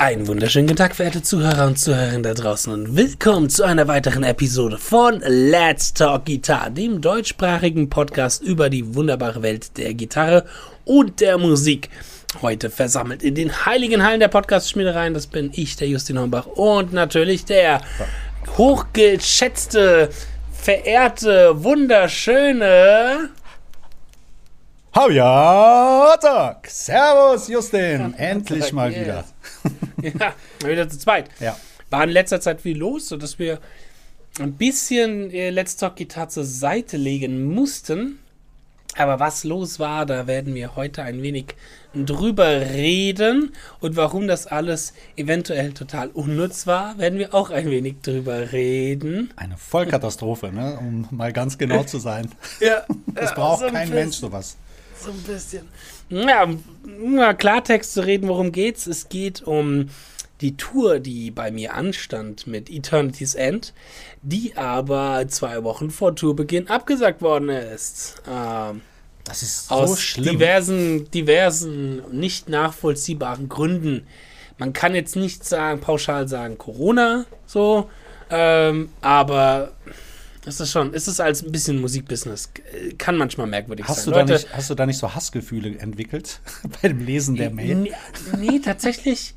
Einen wunderschönen guten Tag, verehrte Zuhörer und Zuhörerinnen da draußen und willkommen zu einer weiteren Episode von Let's Talk Guitar, dem deutschsprachigen Podcast über die wunderbare Welt der Gitarre und der Musik. Heute versammelt in den heiligen Hallen der Podcast-Schmiedereien, das bin ich, der Justin Hombach und natürlich der hochgeschätzte, verehrte, wunderschöne Habiatak! Servus, Justin! Endlich mal wieder. ja, wieder zu zweit. Ja. War in letzter Zeit viel los, sodass wir ein bisschen äh, Let's Talk Gitarre zur Seite legen mussten. Aber was los war, da werden wir heute ein wenig drüber reden. Und warum das alles eventuell total unnütz war, werden wir auch ein wenig drüber reden. Eine Vollkatastrophe, ne? um mal ganz genau zu sein. Ja, Das ja, braucht so ein kein bisschen. Mensch sowas. So ein bisschen. Ja, um mal Klartext zu reden, worum geht's? Es geht um die Tour, die bei mir anstand mit Eternity's End, die aber zwei Wochen vor Tourbeginn abgesagt worden ist. Ähm, Das ist so aus schlimm. diversen, diversen nicht nachvollziehbaren Gründen. Man kann jetzt nicht sagen, pauschal sagen Corona, so, ähm, aber es ist schon, es ist als ein bisschen Musikbusiness, äh, kann manchmal merkwürdig Hast du, sein. da nicht, hast du da nicht so Hassgefühle entwickelt bei dem Lesen der Mail? Nee, nee, tatsächlich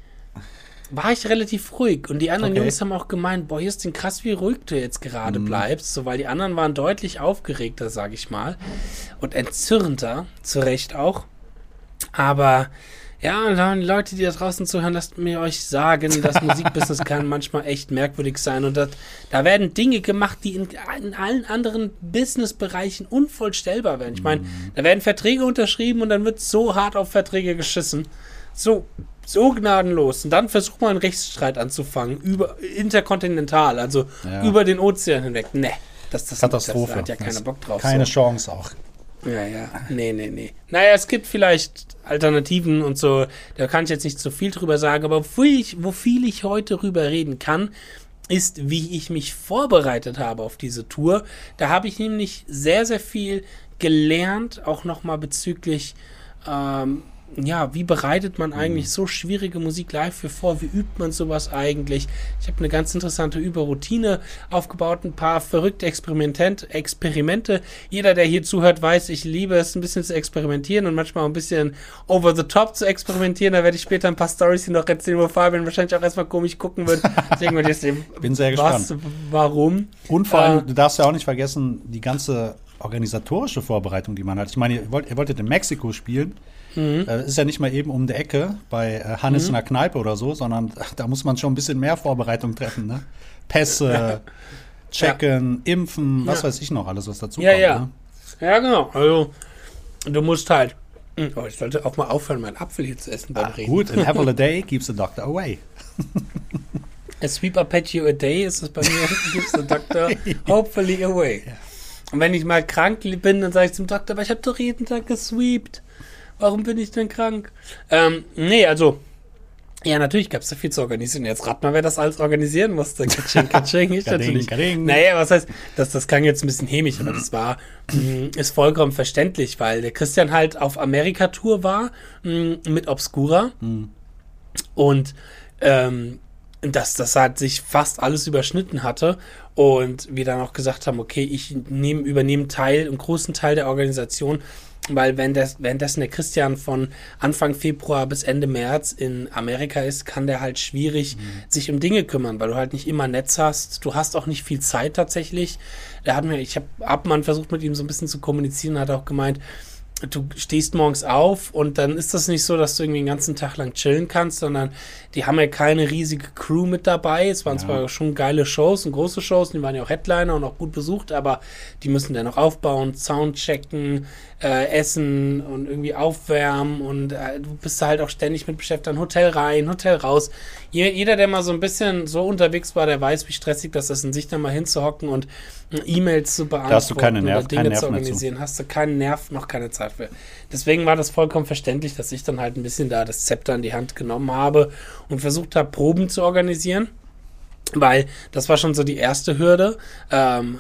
war ich relativ ruhig. Und die anderen Okay. Jungs haben auch gemeint, boah, Justin, krass, wie ruhig du jetzt gerade Mhm. bleibst. So, weil die anderen waren deutlich aufgeregter, sag ich mal. Und entzürnter, zu Recht auch. Aber ja, und dann Leute, die da draußen zuhören, lasst mir euch sagen, das Musikbusiness kann manchmal echt merkwürdig sein. Und das, da werden Dinge gemacht, die in, in allen anderen Businessbereichen unvollstellbar werden. Ich meine, da werden Verträge unterschrieben und dann wird so hart auf Verträge geschissen. So, so gnadenlos. Und dann versucht man einen Rechtsstreit anzufangen, über interkontinental, also Ja. über den Ozean hinweg. Ne, das, das, Katastrophe. Das, da hat ja keiner Bock drauf. Keine so. Chance auch. Ja, ja. Nee, nee, nee. Naja, es gibt vielleicht Alternativen und so. Da kann ich jetzt nicht so viel drüber sagen. Aber wo, ich, wo viel ich heute drüber reden kann, ist, wie ich mich vorbereitet habe auf diese Tour. Da habe ich nämlich sehr, sehr viel gelernt, auch nochmal bezüglich, ähm, ja, wie bereitet man eigentlich so schwierige Musik live für vor? Wie übt man sowas eigentlich? Ich habe eine ganz interessante Überroutine aufgebaut, ein paar verrückte Experimentent Experimente. Jeder, der hier zuhört, weiß, ich liebe es, ein bisschen zu experimentieren und manchmal auch ein bisschen over the top zu experimentieren. Da werde ich später ein paar Stories hier noch erzählen, wo Fabian wahrscheinlich auch erstmal komisch gucken wird. Deswegen jetzt dem, Bin sehr was, gespannt. warum. Und vor allem, Äh, du darfst ja auch nicht vergessen, die ganze organisatorische Vorbereitung, die man hat. Ich meine, ihr, wollt, ihr wolltet in Mexiko spielen. Mhm. Äh, ist ja nicht mal eben um die Ecke bei äh, Hannes in der Kneipe oder so, sondern da muss man schon ein bisschen mehr Vorbereitung treffen. Ne? Pässe, checken, impfen, was Ja. weiß ich noch, alles, was dazu Ja, kommt. ja. Ne? Ja, genau. Also, du musst halt. Oh, ich sollte auch mal aufhören, meinen Apfel hier zu essen beim Ah, Reden. gut, an apple a day keeps the doctor away. A sweep arpeggio a day ist es bei mir, gives the doctor hopefully away. Und wenn ich mal krank bin, dann sage ich zum Doktor, aber ich habe doch jeden Tag gesweept. Warum bin ich denn krank? Ähm, nee, also, ja, natürlich gab es da viel zu organisieren. Jetzt rat mal, wer das alles organisieren musste. Katsching, katsching, ich natürlich. kading. Naja, was heißt, das, das klang jetzt ein bisschen hämisch, aber das war, mh, ist vollkommen verständlich, weil der Christian halt auf Amerika-Tour war, mh, mit Obscura. Und ähm, dass das halt sich fast alles überschnitten hatte und wir dann auch gesagt haben, okay, ich nehme, übernehme Teil, einen großen Teil der Organisation, weil wenn das, währenddessen der Christian von Anfang Februar bis Ende März in Amerika ist, kann der halt schwierig sich um Dinge kümmern, weil du halt nicht immer Netz hast. Du hast auch nicht viel Zeit tatsächlich. Der hat mir, ich habe Abmann versucht mit ihm so ein bisschen zu kommunizieren, hat auch gemeint, du stehst morgens auf und dann ist das nicht so, dass du irgendwie den ganzen Tag lang chillen kannst, sondern die haben ja keine riesige Crew mit dabei. Es waren Ja. zwar schon geile Shows und große Shows, die waren ja auch Headliner und auch gut besucht, aber die müssen dann noch aufbauen, Sound checken, äh, essen und irgendwie aufwärmen und äh, du bist da halt auch ständig mit beschäftigt, dann Hotel rein, Hotel raus. Je, jeder, der mal so ein bisschen so unterwegs war, der weiß, wie stressig das ist, in sich da mal hinzuhocken und äh, E-Mails zu beantworten hast du keine oder Nerv- Dinge Nerv mehr zu. organisieren, hast du keinen Nerv, noch keine Zeit für. Deswegen war das vollkommen verständlich, dass ich dann halt ein bisschen da das Zepter in die Hand genommen habe und versucht habe, Proben zu organisieren. Weil das war schon so die erste Hürde. Ähm,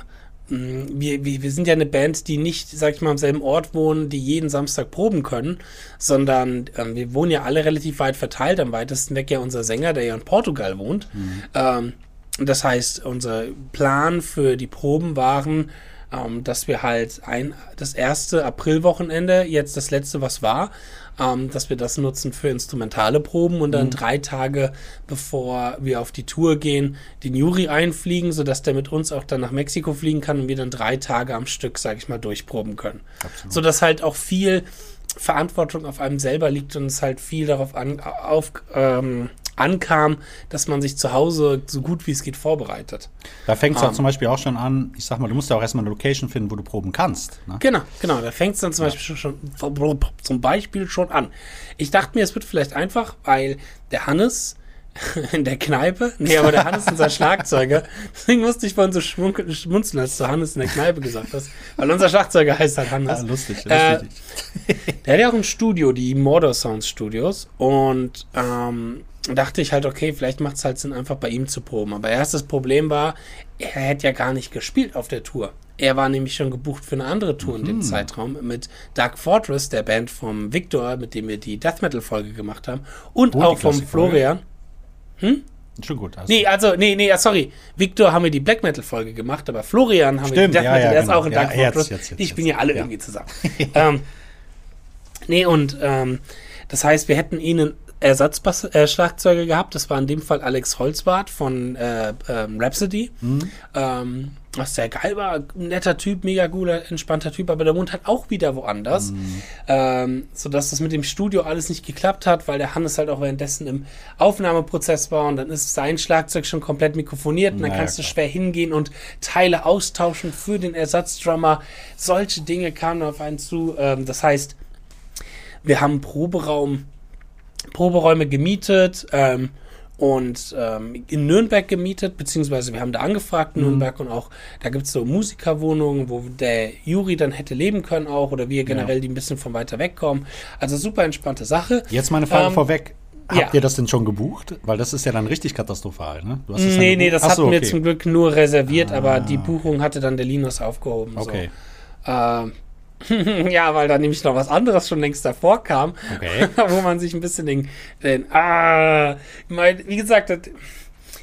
mh, wir, wir, wir sind ja eine Band, die nicht, sag ich mal, am selben Ort wohnen, die jeden Samstag proben können, sondern ähm, wir wohnen ja alle relativ weit verteilt. Am weitesten weg ja unser Sänger, der ja in Portugal wohnt. Ähm, das heißt, unser Plan für die Proben waren, ähm, dass wir halt ein, das erste Aprilwochenende, jetzt das letzte, was war, ähm, dass wir das nutzen für instrumentale Proben und dann drei Tage bevor wir auf die Tour gehen, den Juri einfliegen, sodass der mit uns auch dann nach Mexiko fliegen kann und wir dann drei Tage am Stück, sag ich mal, durchproben können. Absolut. Sodass halt auch viel Verantwortung auf einem selber liegt und es halt viel darauf an, auf, ähm, ankam, dass man sich zu Hause so gut wie es geht vorbereitet. Da fängt es Ähm. ja zum Beispiel auch schon an, ich sag mal, du musst ja auch erstmal eine Location finden, wo du proben kannst. Ne? Genau, genau. Da fängt es dann zum Beispiel schon, schon zum Beispiel schon an. Ich dachte mir, es wird vielleicht einfach, weil der Hannes in der Kneipe, nee, aber der Hannes ist unser Schlagzeuger. Deswegen musste ich vorhin so schmunzeln, als du Hannes in der Kneipe gesagt hast. Weil unser Schlagzeuger heißt halt Hannes. Ja, lustig, Äh, lustig. Der hat ja auch ein Studio, die Mordor Sounds Studios. Und ähm, dachte ich halt, okay, vielleicht macht es halt Sinn, einfach bei ihm zu proben. Aber erstes Problem war, er hätte ja gar nicht gespielt auf der Tour. Er war nämlich schon gebucht für eine andere Tour in dem Zeitraum mit Dark Fortress, der Band vom Victor, mit dem wir die Death Metal Folge gemacht haben. Und die auch vom. Florian. Schon gut. Also, Nee, also, nee, nee, ah, sorry. Victor haben wir die Black Metal Folge gemacht, aber Florian haben wir die Stimmt, Death ja, Metal, ja, der ist genau. auch in Ja, Dark jetzt, Fortress. jetzt, jetzt, spielen jetzt. ja alle Ja. irgendwie zusammen. ähm, nee, und ähm, das heißt, wir hätten ihnen Ersatzschlagzeuger äh, gehabt. Das war in dem Fall Alex Holzbart von äh, ähm, Rhapsody. Mhm. Ähm, was sehr geil war, netter Typ, mega cooler, entspannter Typ, aber der wohnt halt auch wieder woanders. Mhm. Ähm, sodass das mit dem Studio alles nicht geklappt hat, weil der Hannes halt auch währenddessen im Aufnahmeprozess war und dann ist sein Schlagzeug schon komplett mikrofoniert und dann kannst du klar. schwer hingehen und Teile austauschen für den Ersatzdrummer. Solche Dinge kamen auf einen zu. Ähm, das heißt, wir haben einen Proberaum, Proberäume gemietet ähm, und ähm, in Nürnberg gemietet, beziehungsweise wir haben da angefragt in Nürnberg und auch da gibt es so Musikerwohnungen, wo der Juri dann hätte leben können auch oder wir generell, die ein bisschen von weiter weg kommen. Also super entspannte Sache. Jetzt meine Frage Ähm, vorweg. Habt ja. ihr das denn schon gebucht? Weil das ist ja dann richtig katastrophal, ne? Du hast Nee, nee, das Ach hatten wir okay. zum Glück nur reserviert, aber Ah. die Buchung hatte dann der Linus aufgehoben. Okay. So. Ähm, ja, weil da nämlich noch was anderes schon längst davor kam, Okay. wo man sich ein bisschen den, den ah, wie gesagt, das,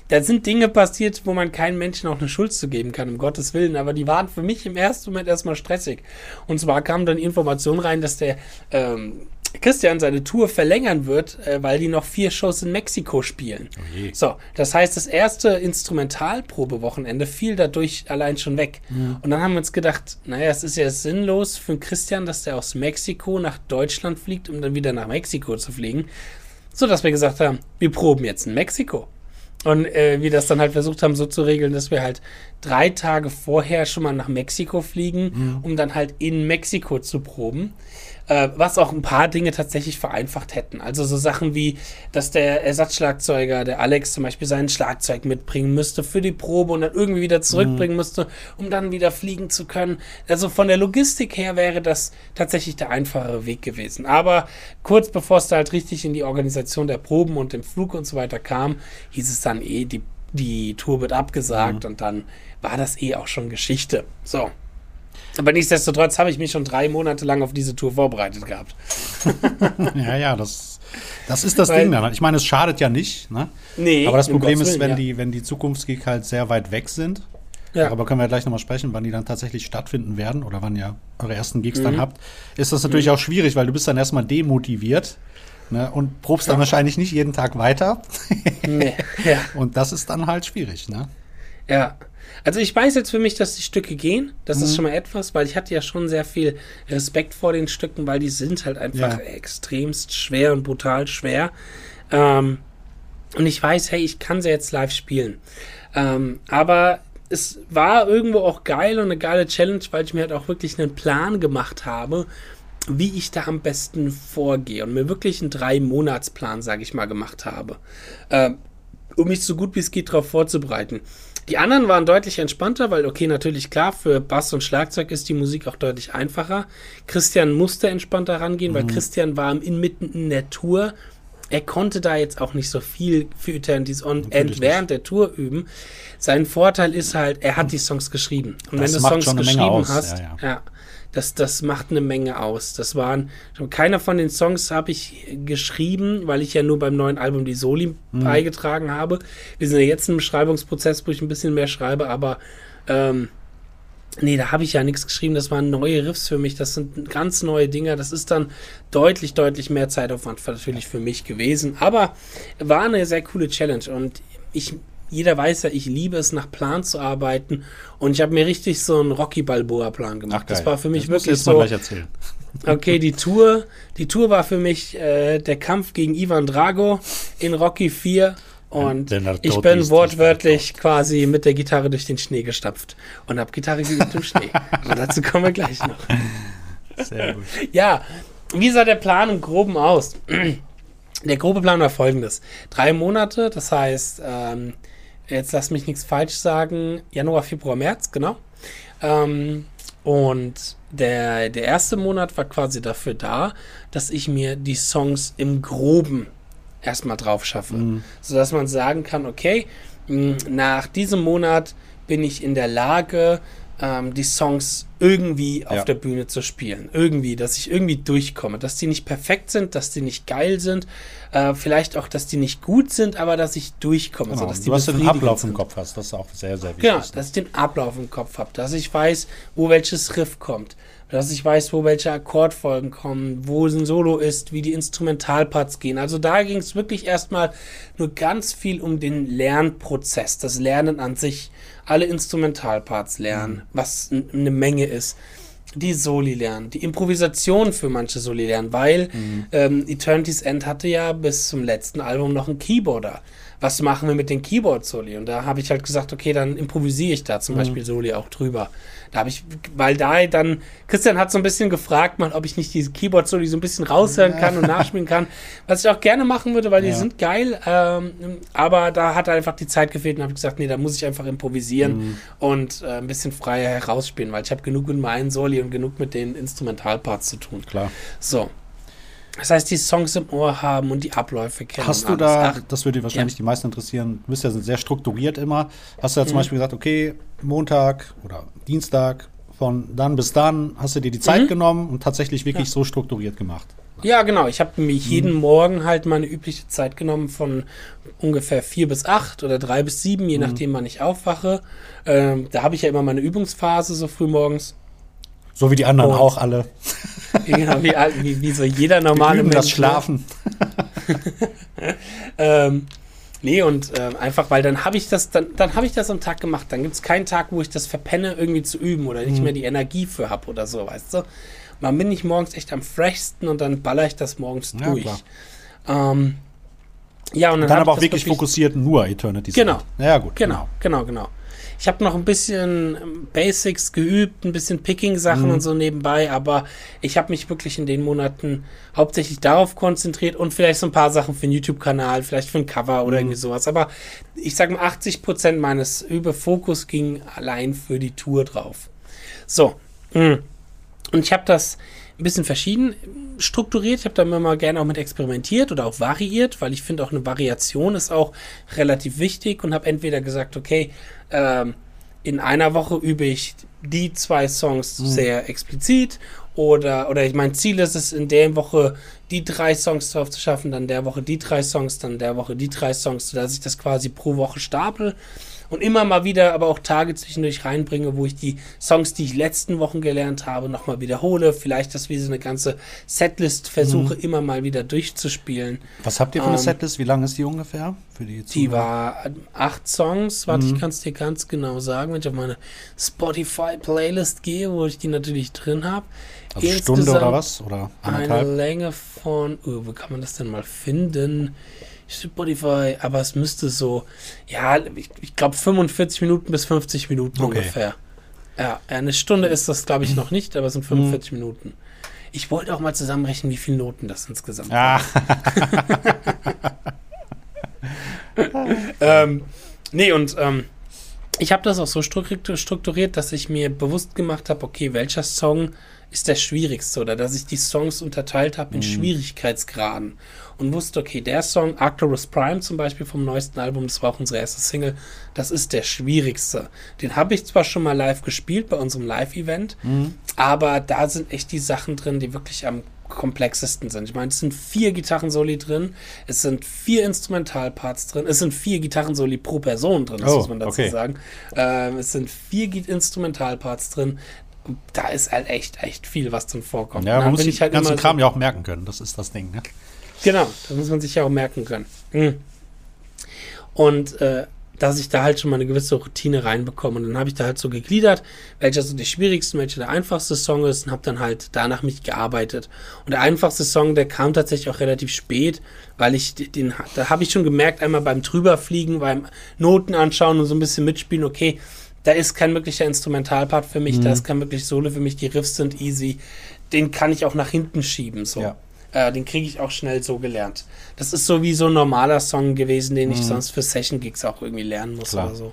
da sind Dinge passiert, wo man keinem Menschen auch eine Schuld zu geben kann, um Gottes Willen, aber die waren für mich im ersten Moment erstmal stressig. Und zwar kam dann Information rein, dass der ähm, Christian seine Tour verlängern wird, äh, weil die noch vier Shows in Mexiko spielen. Oh je. So, das heißt, das erste Instrumentalprobewochenende fiel dadurch allein schon weg. Und dann haben wir uns gedacht, naja, es ist ja sinnlos für Christian, dass der aus Mexiko nach Deutschland fliegt, um dann wieder nach Mexiko zu fliegen. So dass wir gesagt haben, wir proben jetzt in Mexiko. Und äh, wir das dann halt versucht haben, so zu regeln, dass wir halt drei Tage vorher schon mal nach Mexiko fliegen, um dann halt in Mexiko zu proben. Äh, was auch ein paar Dinge tatsächlich vereinfacht hätten. Also so Sachen wie, dass der Ersatzschlagzeuger, der Alex zum Beispiel, sein Schlagzeug mitbringen müsste für die Probe und dann irgendwie wieder zurückbringen müsste, um dann wieder fliegen zu können. Also von der Logistik her wäre das tatsächlich der einfachere Weg gewesen. Aber kurz bevor es da halt richtig in die Organisation der Proben und dem Flug und so weiter kam, hieß es dann eh, die, die Tour wird abgesagt und dann war das eh auch schon Geschichte. So. Aber nichtsdestotrotz habe ich mich schon drei Monate lang auf diese Tour vorbereitet gehabt. Ja, ja, das, das ist das Weil- Ding dann. Ich meine, es schadet ja nicht, ne? Nee, Aber das Problem ist, Willen, wenn, ja. die, wenn die Zukunftsgeek halt sehr weit weg sind. Ja. Darüber können wir gleich nochmal sprechen, wann die dann tatsächlich stattfinden werden oder wann ihr eure ersten Gigs Mhm. dann habt. Ist das natürlich auch schwierig, weil du bist dann erstmal demotiviert ne? und probst dann wahrscheinlich nicht jeden Tag weiter. Nee, ja, Und das ist dann halt schwierig, ne? ja. Also ich weiß jetzt für mich, dass die Stücke gehen. Das Mhm. ist schon mal etwas, weil ich hatte ja schon sehr viel Respekt vor den Stücken, weil die sind halt einfach Ja. extremst schwer und brutal schwer. Ähm, und ich weiß, hey, ich kann sie jetzt live spielen. Ähm, aber es war irgendwo auch geil und eine geile Challenge, weil ich mir halt auch wirklich einen Plan gemacht habe, wie ich da am besten vorgehe und mir wirklich einen Drei-Monats-Plan, sage ich mal, gemacht habe, ähm, um mich so gut wie es geht darauf vorzubereiten. Die anderen waren deutlich entspannter, weil, okay, natürlich klar, für Bass und Schlagzeug ist die Musik auch deutlich einfacher. Christian musste entspannter rangehen, weil Christian war inmitten in der Tour er konnte da jetzt auch nicht so viel für Eternities on Natürlich End während der Tour üben. Sein Vorteil ist halt, er hat die Songs geschrieben. Und Das wenn du Songs geschrieben hast, ja, ja, ja. Das, das macht eine Menge aus. Das waren, keiner von den Songs habe ich geschrieben, weil ich ja nur beim neuen Album die Soli Mhm. beigetragen habe. Wir sind ja jetzt im Schreibungsprozess, wo ich ein bisschen mehr schreibe, aber ähm, Nee, da habe ich ja nichts geschrieben. Das waren neue Riffs für mich. Das sind ganz neue Dinger. Das ist dann deutlich, deutlich mehr Zeitaufwand natürlich für mich gewesen. Aber war eine sehr coole Challenge. Und ich, jeder weiß ja, ich liebe es, nach Plan zu arbeiten. Und ich habe mir richtig so einen Rocky Balboa-Plan gemacht. das war für mich das wirklich so. gleich erzählen. Okay, die Tour, die Tour war für mich äh, der Kampf gegen Ivan Drago in Rocky 4 und ich bin wortwörtlich quasi mit der Gitarre durch den Schnee gestapft und habe Gitarre geübt im Schnee. Aber dazu kommen wir gleich noch. Sehr gut. Ja, wie sah der Plan im Groben aus? Der grobe Plan war folgendes. Drei Monate, das heißt, ähm, jetzt lass mich nichts falsch sagen, Januar, Februar, März, genau. Ähm, und der, der erste Monat war quasi dafür da, dass ich mir die Songs im Groben erstmal drauf schaffe. Sodass man sagen kann, okay, nach diesem Monat bin ich in der Lage, ähm, die Songs irgendwie auf Ja. der Bühne zu spielen. Irgendwie, dass ich irgendwie durchkomme. Dass die nicht perfekt sind, dass die nicht geil sind. Äh, vielleicht auch, dass die nicht gut sind, aber dass ich durchkomme. Genau. so, dass die du hast den Ablauf sind. im Kopf hast, das ist auch sehr, sehr wichtig. Genau, dass ich den Ablauf im Kopf habe, dass ich weiß, wo welches Riff kommt, dass ich weiß, wo welche Akkordfolgen kommen, wo ein Solo ist, wie die Instrumentalparts gehen. Also da ging es wirklich erstmal nur ganz viel um den Lernprozess, das Lernen an sich, alle Instrumentalparts lernen, was n- eine Menge ist. Die Soli lernen, die Improvisation für manche Soli lernen, weil ähm, Eternity's End hatte ja bis zum letzten Album noch einen Keyboarder. Was machen wir mit den Keyboard-Soli? Und da habe ich halt gesagt, okay, dann improvisiere ich da zum Beispiel Soli auch drüber. Da habe ich, weil da dann, Christian hat so ein bisschen gefragt, mal, ob ich nicht diese Keyboard-Soli so ein bisschen raushören kann und nachspielen kann. Was ich auch gerne machen würde, weil die Ja. sind geil. Ähm, aber da hat einfach die Zeit gefehlt und habe gesagt, nee, da muss ich einfach improvisieren und äh, ein bisschen freier herausspielen, weil ich habe genug mit meinen Soli und genug mit den Instrumentalparts zu tun. Klar. So. Das heißt, die Songs im Ohr haben und die Abläufe kennen. Hast du da, Ach, das würde wahrscheinlich Ja. die meisten interessieren, du bist ja sehr strukturiert immer. Hast du ja zum Mhm. Beispiel gesagt, okay, Montag oder Dienstag von dann bis dann hast du dir die Zeit Mhm. genommen und tatsächlich wirklich so strukturiert gemacht. Ja, genau. Ich habe mir jeden Mhm. Morgen halt meine übliche Zeit genommen von ungefähr vier bis acht oder drei bis sieben, Mhm. je nachdem, wann ich aufwache. Ähm, da habe ich ja immer meine Übungsphase so früh morgens. So wie die anderen Und- auch alle. Genau, wie, wie, wie so jeder normale Üben das Mensch, ne? Schlafen. Ähm, nee, und ähm, einfach, weil dann habe ich das, dann, dann habe ich das am Tag gemacht. Dann gibt es keinen Tag, wo ich das verpenne, irgendwie zu üben oder Mhm. nicht mehr die Energie für habe oder so, weißt du? Man bin ich morgens echt am freshsten und dann baller ich das morgens Ja, durch. Ähm, ja, und dann, Dann hab aber auch das wirklich fokussiert nur Eternity. Genau. Ja, gut. Genau, genau, genau. Ich habe noch ein bisschen Basics geübt, ein bisschen Picking-Sachen Mhm. und so nebenbei, aber ich habe mich wirklich in den Monaten hauptsächlich darauf konzentriert und vielleicht so ein paar Sachen für den YouTube-Kanal, vielleicht für ein Cover Mhm. oder irgendwie sowas. Aber ich sage mal, 80 Prozent meines Überfokus ging allein für die Tour drauf. So. mm. Und ich habe das ein bisschen verschieden strukturiert. Ich habe da immer mal gerne auch mit experimentiert oder auch variiert, weil ich finde auch eine Variation ist auch relativ wichtig und habe entweder gesagt, okay, ähm, in einer Woche übe ich die zwei Songs sehr explizit oder, oder ich mein Ziel ist es, in der Woche die drei Songs drauf zu schaffen, dann der Woche die drei Songs, dann der Woche die drei Songs, sodass ich das quasi pro Woche stapel und immer mal wieder aber auch Tage zwischendurch reinbringe, wo ich die Songs, die ich letzten Wochen gelernt habe, nochmal wiederhole. Vielleicht, dass wir so eine ganze Setlist versuche, immer mal wieder durchzuspielen. Was habt ihr für eine Ähm, Setlist? Wie lang ist die ungefähr? Für die Die war acht Songs. Warte, ich kann es dir ganz genau sagen, wenn ich auf meine Spotify-Playlist gehe, wo ich die natürlich drin habe. also Stunde oder was? Oder Eine? Länge von, oh, wo kann man das denn mal finden? Spotify, aber es müsste so, ja, ich, ich glaube 45 Minuten bis 50 Minuten Okay. ungefähr. Ja, eine Stunde ist das, glaube ich, noch nicht, aber es sind Mhm. 45 Minuten. Ich wollte auch mal zusammenrechnen, wie viele Noten das insgesamt Ah, ähm, nee, und ähm, ich habe das auch so strukturiert, dass ich mir bewusst gemacht habe, okay, welcher Song ist der schwierigste oder dass ich die Songs unterteilt habe in mhm. Schwierigkeitsgraden und wusste, okay, der Song Arcturus Prime zum Beispiel vom neuesten Album, das war auch unsere erste Single, das ist der schwierigste. Den habe ich zwar schon mal live gespielt bei unserem Live-Event, mhm. aber da sind echt die Sachen drin, die wirklich am komplexesten sind. Ich meine, es sind vier Gitarrensoli drin, es sind vier Instrumentalparts drin, es sind vier Gitarrensoli pro Person drin, das oh, muss man dazu okay. sagen. Ähm, es sind vier Instrumentalparts drin. Da ist halt echt, echt viel, was drin vorkommt. Ja, man muss sich halt ganzen Kram so ja auch merken können, das ist das Ding, ne? Genau, das muss man sich ja auch merken können. Mhm. Und äh, dass ich da halt schon mal eine gewisse Routine reinbekomme. Und dann habe ich da halt so gegliedert, welcher so die schwierigsten, welcher der einfachste Song ist und habe dann halt danach mich gearbeitet. Und der einfachste Song, der kam tatsächlich auch relativ spät, weil ich den, da habe ich schon gemerkt, einmal beim drüberfliegen, beim Noten anschauen und so ein bisschen mitspielen, okay, da ist kein wirklicher Instrumentalpart für mich, mhm. da ist kein wirklich Solo für mich, die Riffs sind easy, den kann ich auch nach hinten schieben, so. Ja. Äh, den kriege ich auch schnell so gelernt. Das ist so wie so ein normaler Song gewesen, den ich mhm. sonst für Session-Gigs auch irgendwie lernen muss Klar. oder so.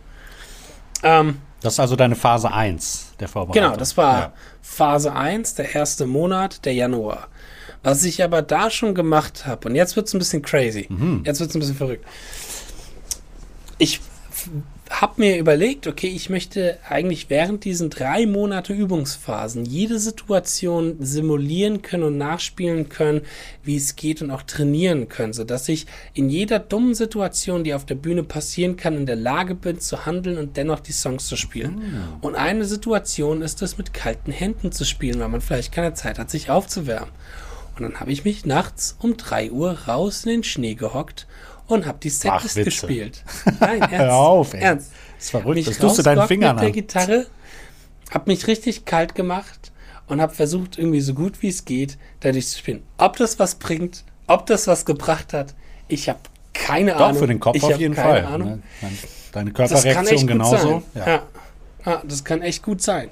Ähm, das ist also deine Phase 1 der Vorbereitung. Genau, das war ja. Phase 1, der erste Monat, der Januar. Was ich aber da schon gemacht habe, und jetzt wird es ein bisschen crazy. Mhm. Jetzt wird es ein bisschen verrückt. Ich habe mir überlegt, okay, ich möchte eigentlich während diesen drei Monate Übungsphasen jede Situation simulieren können und nachspielen können, wie es geht und auch trainieren können, sodass ich in jeder dummen Situation, die auf der Bühne passieren kann, in der Lage bin zu handeln und dennoch die Songs zu spielen. Oh. Und eine Situation ist es, mit kalten Händen zu spielen, weil man vielleicht keine Zeit hat, sich aufzuwärmen. Und dann habe ich mich nachts um drei Uhr raus in den Schnee gehockt und habe die Setlist gespielt. Nein, ernst. Hör auf, ey. Ernst. Das ist verrückt. Mich das tust du deinen Fingern mit der Gitarre, habe mich richtig kalt gemacht und habe versucht, irgendwie so gut wie es geht, dadurch zu spielen. Ob das was bringt, ob das was gebracht hat, ich habe keine Doch, Ahnung. Doch, für den Kopf ich auf jeden Fall. Ahnung. Ne? Deine Körperreaktion genauso. Ja. Ja. ja. das kann echt gut sein.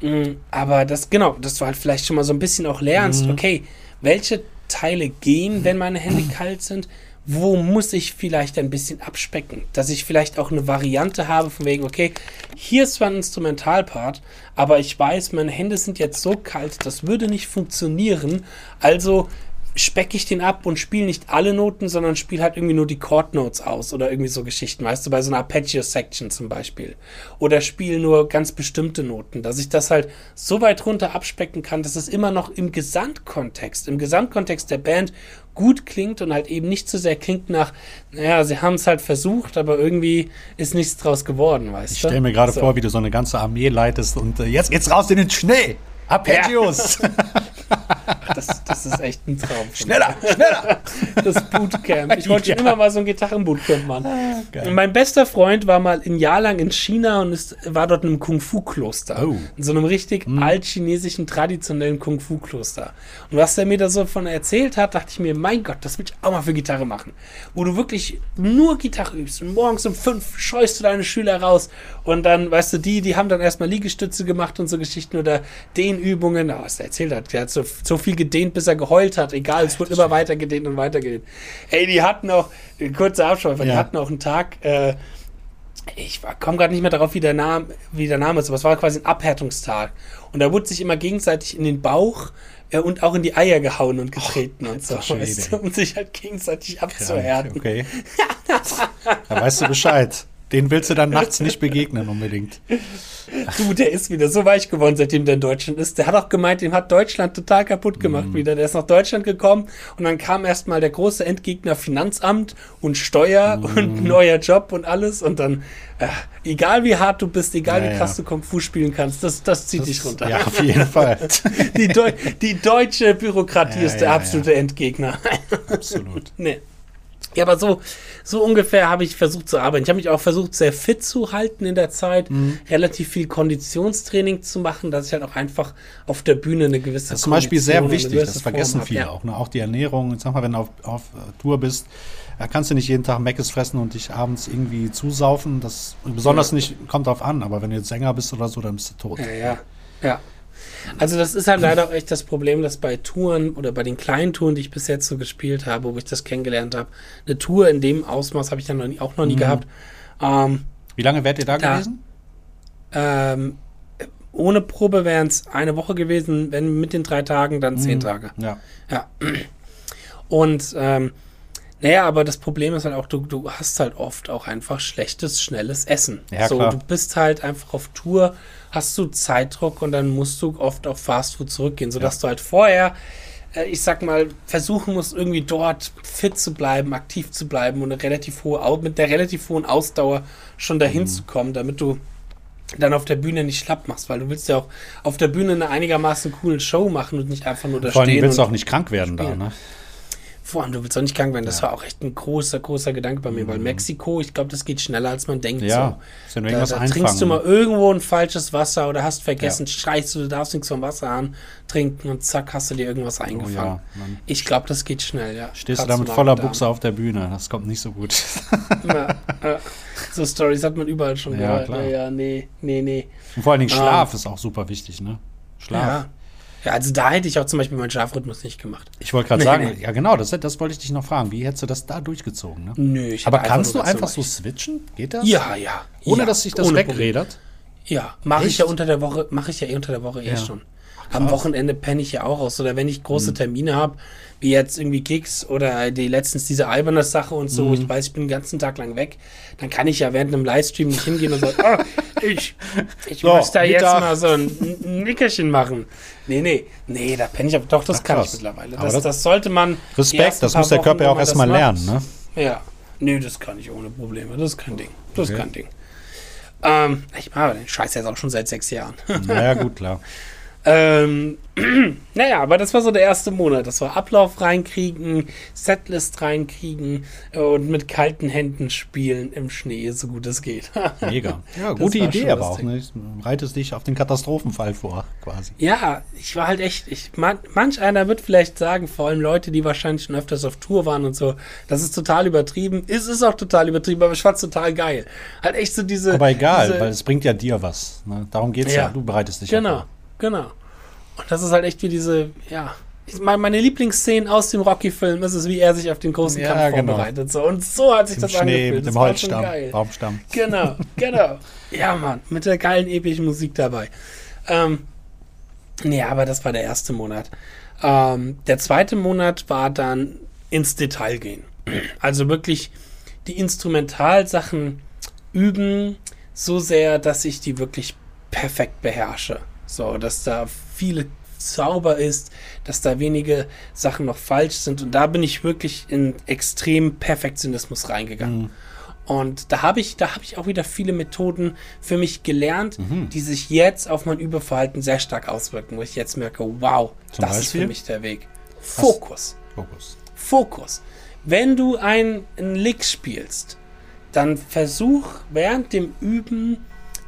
Mm, aber das, genau, dass du halt vielleicht schon mal so ein bisschen auch lernst, mhm. okay, welche Teile gehen, wenn meine Hände kalt sind, wo muss ich vielleicht ein bisschen abspecken? Dass ich vielleicht auch eine Variante habe von wegen, okay, hier ist zwar ein Instrumentalpart, aber ich weiß, meine Hände sind jetzt so kalt, das würde nicht funktionieren. Also specke ich den ab und spiele nicht alle Noten, sondern spiele halt irgendwie nur die Chord Notes aus oder irgendwie so Geschichten, weißt du, bei so einer Arpeggio-Section zum Beispiel. Oder spiele nur ganz bestimmte Noten, dass ich das halt so weit runter abspecken kann, dass es immer noch im Gesamtkontext, im Gesamtkontext der Band gut klingt und halt eben nicht so sehr klingt nach, naja, sie haben es halt versucht, aber irgendwie ist nichts draus geworden, weißt ich du? Ich stelle mir gerade so. vor, wie du so eine ganze Armee leitest und äh, jetzt geht's raus in den Schnee! Arpeggios! Ja. Das, das ist echt ein Traum. Schneller, schneller! Das Bootcamp. Ich wollte ja. schon immer mal so ein Gitarrenbootcamp machen. Ah, mein bester Freund war mal ein Jahr lang in China und ist, war dort in einem Kung-Fu-Kloster. Oh. In so einem richtig hm. altchinesischen, traditionellen Kung-Fu-Kloster. Und was er mir da so von erzählt hat, dachte ich mir, mein Gott, das will ich auch mal für Gitarre machen. Wo du wirklich nur Gitarre übst. Und morgens um fünf scheust du deine Schüler raus und dann, weißt du, die, die haben dann erstmal Liegestütze gemacht und so Geschichten oder Dehnübungen. Oh, was er erzählt hat, der hat so, so viel gedehnt, bis er geheult hat. Egal, es wird immer weiter gedehnt und weiter gedehnt. Ey, die hatten auch, kurzer Abschweifer, ja. die hatten auch einen Tag, äh, ich komme gerade nicht mehr darauf, wie der, Name, wie der Name ist, aber es war quasi ein Abhärtungstag. Und da wurde sich immer gegenseitig in den Bauch äh, und auch in die Eier gehauen und getreten oh, und so, weißt um sich halt gegenseitig abzuhärten. Okay. da weißt du Bescheid. Den willst du dann nachts nicht begegnen unbedingt. Du, der ist wieder so weich geworden, seitdem der in Deutschland ist. Der hat auch gemeint, dem hat Deutschland total kaputt gemacht mm. wieder. Der ist nach Deutschland gekommen und dann kam erstmal der große Endgegner Finanzamt und Steuer mm. und neuer Job und alles. Und dann, äh, egal wie hart du bist, egal ja, wie krass ja. du Kung Fu spielen kannst, das, das zieht das, dich runter. Ja, auf jeden Fall. die, Deu die deutsche Bürokratie ja, ist der absolute Endgegner. Absolut. nee. Ja, aber so, so ungefähr habe ich versucht zu arbeiten. Ich habe mich auch versucht, sehr fit zu halten in der Zeit, mhm. relativ viel Konditionstraining zu machen, dass ich halt auch einfach auf der Bühne eine gewisse Das ist zum Beispiel sehr wichtig, das vergessen viele ja. auch. Ne? Auch die Ernährung, sag mal, wenn du auf, auf äh, Tour bist, da kannst du nicht jeden Tag Meckes fressen und dich abends irgendwie zusaufen. Das besonders ja. nicht, kommt drauf an, aber wenn du jetzt Sänger bist oder so, dann bist du tot. Ja, ja. ja. Also das ist halt leider auch echt das Problem, dass bei Touren oder bei den kleinen Touren, die ich bis jetzt so gespielt habe, wo ich das kennengelernt habe, eine Tour in dem Ausmaß habe ich dann noch nie, auch noch nie mhm. gehabt. Ähm, Wie lange wärt ihr da, da gewesen? Ähm, ohne Probe wären es eine Woche gewesen, wenn mit den drei Tagen, dann zehn mhm. Tage. Ja. Ja. Und ähm, naja, aber das Problem ist halt auch, du, du hast halt oft auch einfach schlechtes, schnelles Essen. Ja, so, klar. du bist halt einfach auf Tour, hast du Zeitdruck und dann musst du oft auf Fastfood zurückgehen, sodass ja. du halt vorher, äh, ich sag mal, versuchen musst, irgendwie dort fit zu bleiben, aktiv zu bleiben und eine relativ hohe, mit der relativ hohen Ausdauer schon dahin mhm. zu kommen, damit du dann auf der Bühne nicht schlapp machst, weil du willst ja auch auf der Bühne eine einigermaßen coole Show machen und nicht einfach nur da Vor allem stehen. willst du auch nicht krank werden spielen. da, ne? Vor allem, du willst auch nicht krank werden. Das ja. war auch echt ein großer, großer Gedanke bei mir, weil mhm. Mexiko, ich glaube, das geht schneller, als man denkt. Ja, so. da, da trinkst du mal irgendwo ein falsches Wasser oder hast vergessen, ja. schreist du, du darfst nichts vom Wasser an trinken und zack, hast du dir irgendwas eingefangen. Oh, ja, ich glaube, das geht schnell, ja. Stehst du da mit voller Buchse auf der Bühne, das kommt nicht so gut. so Stories hat man überall schon gehört. Klar. Ja, nee, nee, nee. Und vor allen Dingen Schlaf um, ähm, ist auch super wichtig, ne? Schlaf. Ja. Also da hätte ich auch zum Beispiel meinen Schlafrhythmus nicht gemacht. Ich wollte gerade nee, sagen, nee. ja genau, das, das wollte ich dich noch fragen. Wie hättest du das da durchgezogen? Ne? Nö, ich Aber kannst du einfach so switchen? Geht das? Ja, ja. Ohne ja, dass sich das wegredert? Ja, mache ich ja unter der Woche, mache ich ja eh unter der Woche eh ja. schon. Am Wochenende penne ich ja auch aus. Oder wenn ich große mhm. Termine habe, wie jetzt irgendwie Gigs oder die letztens diese alberne Sache und so, mhm. ich weiß, ich bin den ganzen Tag lang weg, dann kann ich ja während einem Livestream nicht hingehen und sagen, oh, ich, ich so, muss da Mittag. jetzt mal so ein Nickerchen machen. Nee, nee, nee, da penne ich aber doch, das Ach, kann ich mittlerweile. Das, das, das, sollte man. Respekt, das muss der Körper ja auch erstmal lernen, ne? Ja. Nee, das kann ich ohne Probleme. Das ist kein Ding. Das okay. ist kein Ding. Ähm, ich mache den Scheiß jetzt auch schon seit sechs Jahren. Naja, gut, klar. Ähm, naja, aber das war so der erste Monat. Das war Ablauf reinkriegen, Setlist reinkriegen und mit kalten Händen spielen im Schnee, so gut es geht. Mega. Ja, gute Idee aber auch. Ne? Reitest dich auf den Katastrophenfall vor, quasi. Ja, ich war halt echt, ich, man, manch einer wird vielleicht sagen, vor allem Leute, die wahrscheinlich schon öfters auf Tour waren und so, das ist total übertrieben. Es ist auch total übertrieben, aber ich fand es total geil. Halt echt so diese. Aber egal, diese, weil es bringt ja dir was. Ne? Darum geht es ja. ja. Du bereitest dich genau. vor. Genau. Und das ist halt echt wie diese, ja, meine Lieblingsszenen aus dem Rocky-Film ist es, wie er sich auf den großen ja, Kampf genau. vorbereitet. So. Und so hat sich Im das Schnee, angefühlt. Mit dem Holzstamm, Baumstamm. Genau, genau. ja, Mann, mit der geilen, epischen Musik dabei. Ähm, nee, aber das war der erste Monat. Ähm, der zweite Monat war dann ins Detail gehen. Also wirklich die Instrumentalsachen üben, so sehr, dass ich die wirklich perfekt beherrsche. So, dass da viele sauber ist, dass da wenige Sachen noch falsch sind. Und da bin ich wirklich in extrem Perfektionismus reingegangen. Mhm. Und da habe ich, da habe ich auch wieder viele Methoden für mich gelernt, mhm. die sich jetzt auf mein Überverhalten sehr stark auswirken, wo ich jetzt merke, wow, Zum das Beispiel? ist für mich der Weg. Fokus. Fokus. Fokus. Wenn du einen Lick spielst, dann versuch während dem Üben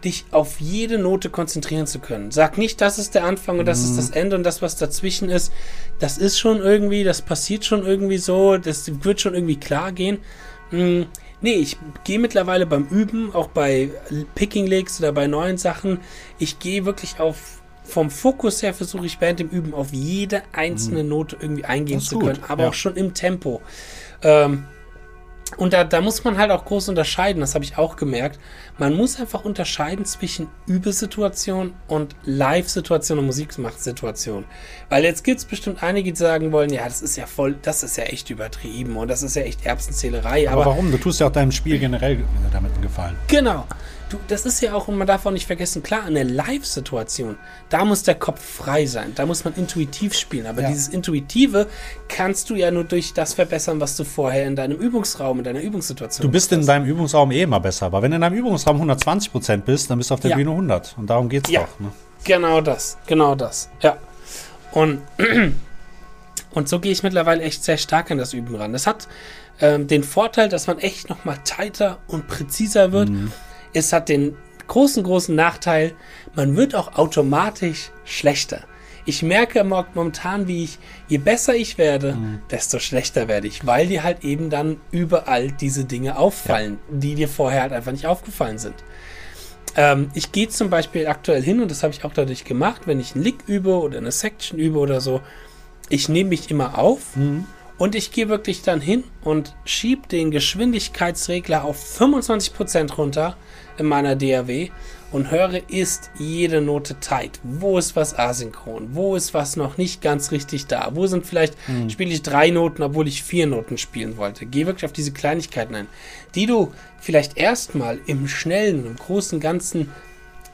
dich auf jede Note konzentrieren zu können. Sag nicht, das ist der Anfang und das mhm. ist das Ende und das, was dazwischen ist, das ist schon irgendwie, das passiert schon irgendwie so, das wird schon irgendwie klar gehen. Mhm. Nee, ich gehe mittlerweile beim Üben, auch bei Picking Legs oder bei neuen Sachen, ich gehe wirklich auf vom Fokus her versuche ich während dem Üben auf jede einzelne mhm. Note irgendwie eingehen zu können, aber ja. auch schon im Tempo. Ähm, und da, da muss man halt auch groß unterscheiden, das habe ich auch gemerkt. Man muss einfach unterscheiden zwischen Übesituation und Live-Situation und Musikmachtsituation. Weil jetzt gibt es bestimmt einige, die sagen wollen, ja, das ist ja voll, das ist ja echt übertrieben und das ist ja echt Erbsenzählerei. Aber, aber warum? Du tust ja auch deinem Spiel generell damit einen Gefallen. Genau du, das ist ja auch, und man darf auch nicht vergessen, klar, in der Live-Situation, da muss der Kopf frei sein, da muss man intuitiv spielen. Aber ja. dieses Intuitive kannst du ja nur durch das verbessern, was du vorher in deinem Übungsraum, in deiner Übungssituation Du bist in deinem Übungsraum eh immer besser, aber wenn du in deinem Übungsraum 120 Prozent bist, dann bist du auf der ja. Bühne 100. Und darum geht es ja. doch. Ne? Genau das, genau das, ja. Und, und so gehe ich mittlerweile echt sehr stark an das Üben ran. Das hat ähm, den Vorteil, dass man echt nochmal tighter und präziser wird. Mhm es hat den großen, großen Nachteil, man wird auch automatisch schlechter. Ich merke momentan, wie ich, je besser ich werde, mhm. desto schlechter werde ich, weil dir halt eben dann überall diese Dinge auffallen, ja. die dir vorher halt einfach nicht aufgefallen sind. Ähm, ich gehe zum Beispiel aktuell hin, und das habe ich auch dadurch gemacht, wenn ich einen Lick übe oder eine Section übe oder so, ich nehme mich immer auf mhm. Und ich gehe wirklich dann hin und schiebe den Geschwindigkeitsregler auf 25% runter in meiner DAW und höre, ist jede Note tight. Wo ist was asynchron? Wo ist was noch nicht ganz richtig da? Wo sind vielleicht, mhm. spiele ich drei Noten, obwohl ich vier Noten spielen wollte? Geh wirklich auf diese Kleinigkeiten ein, die du vielleicht erstmal im Schnellen, im großen Ganzen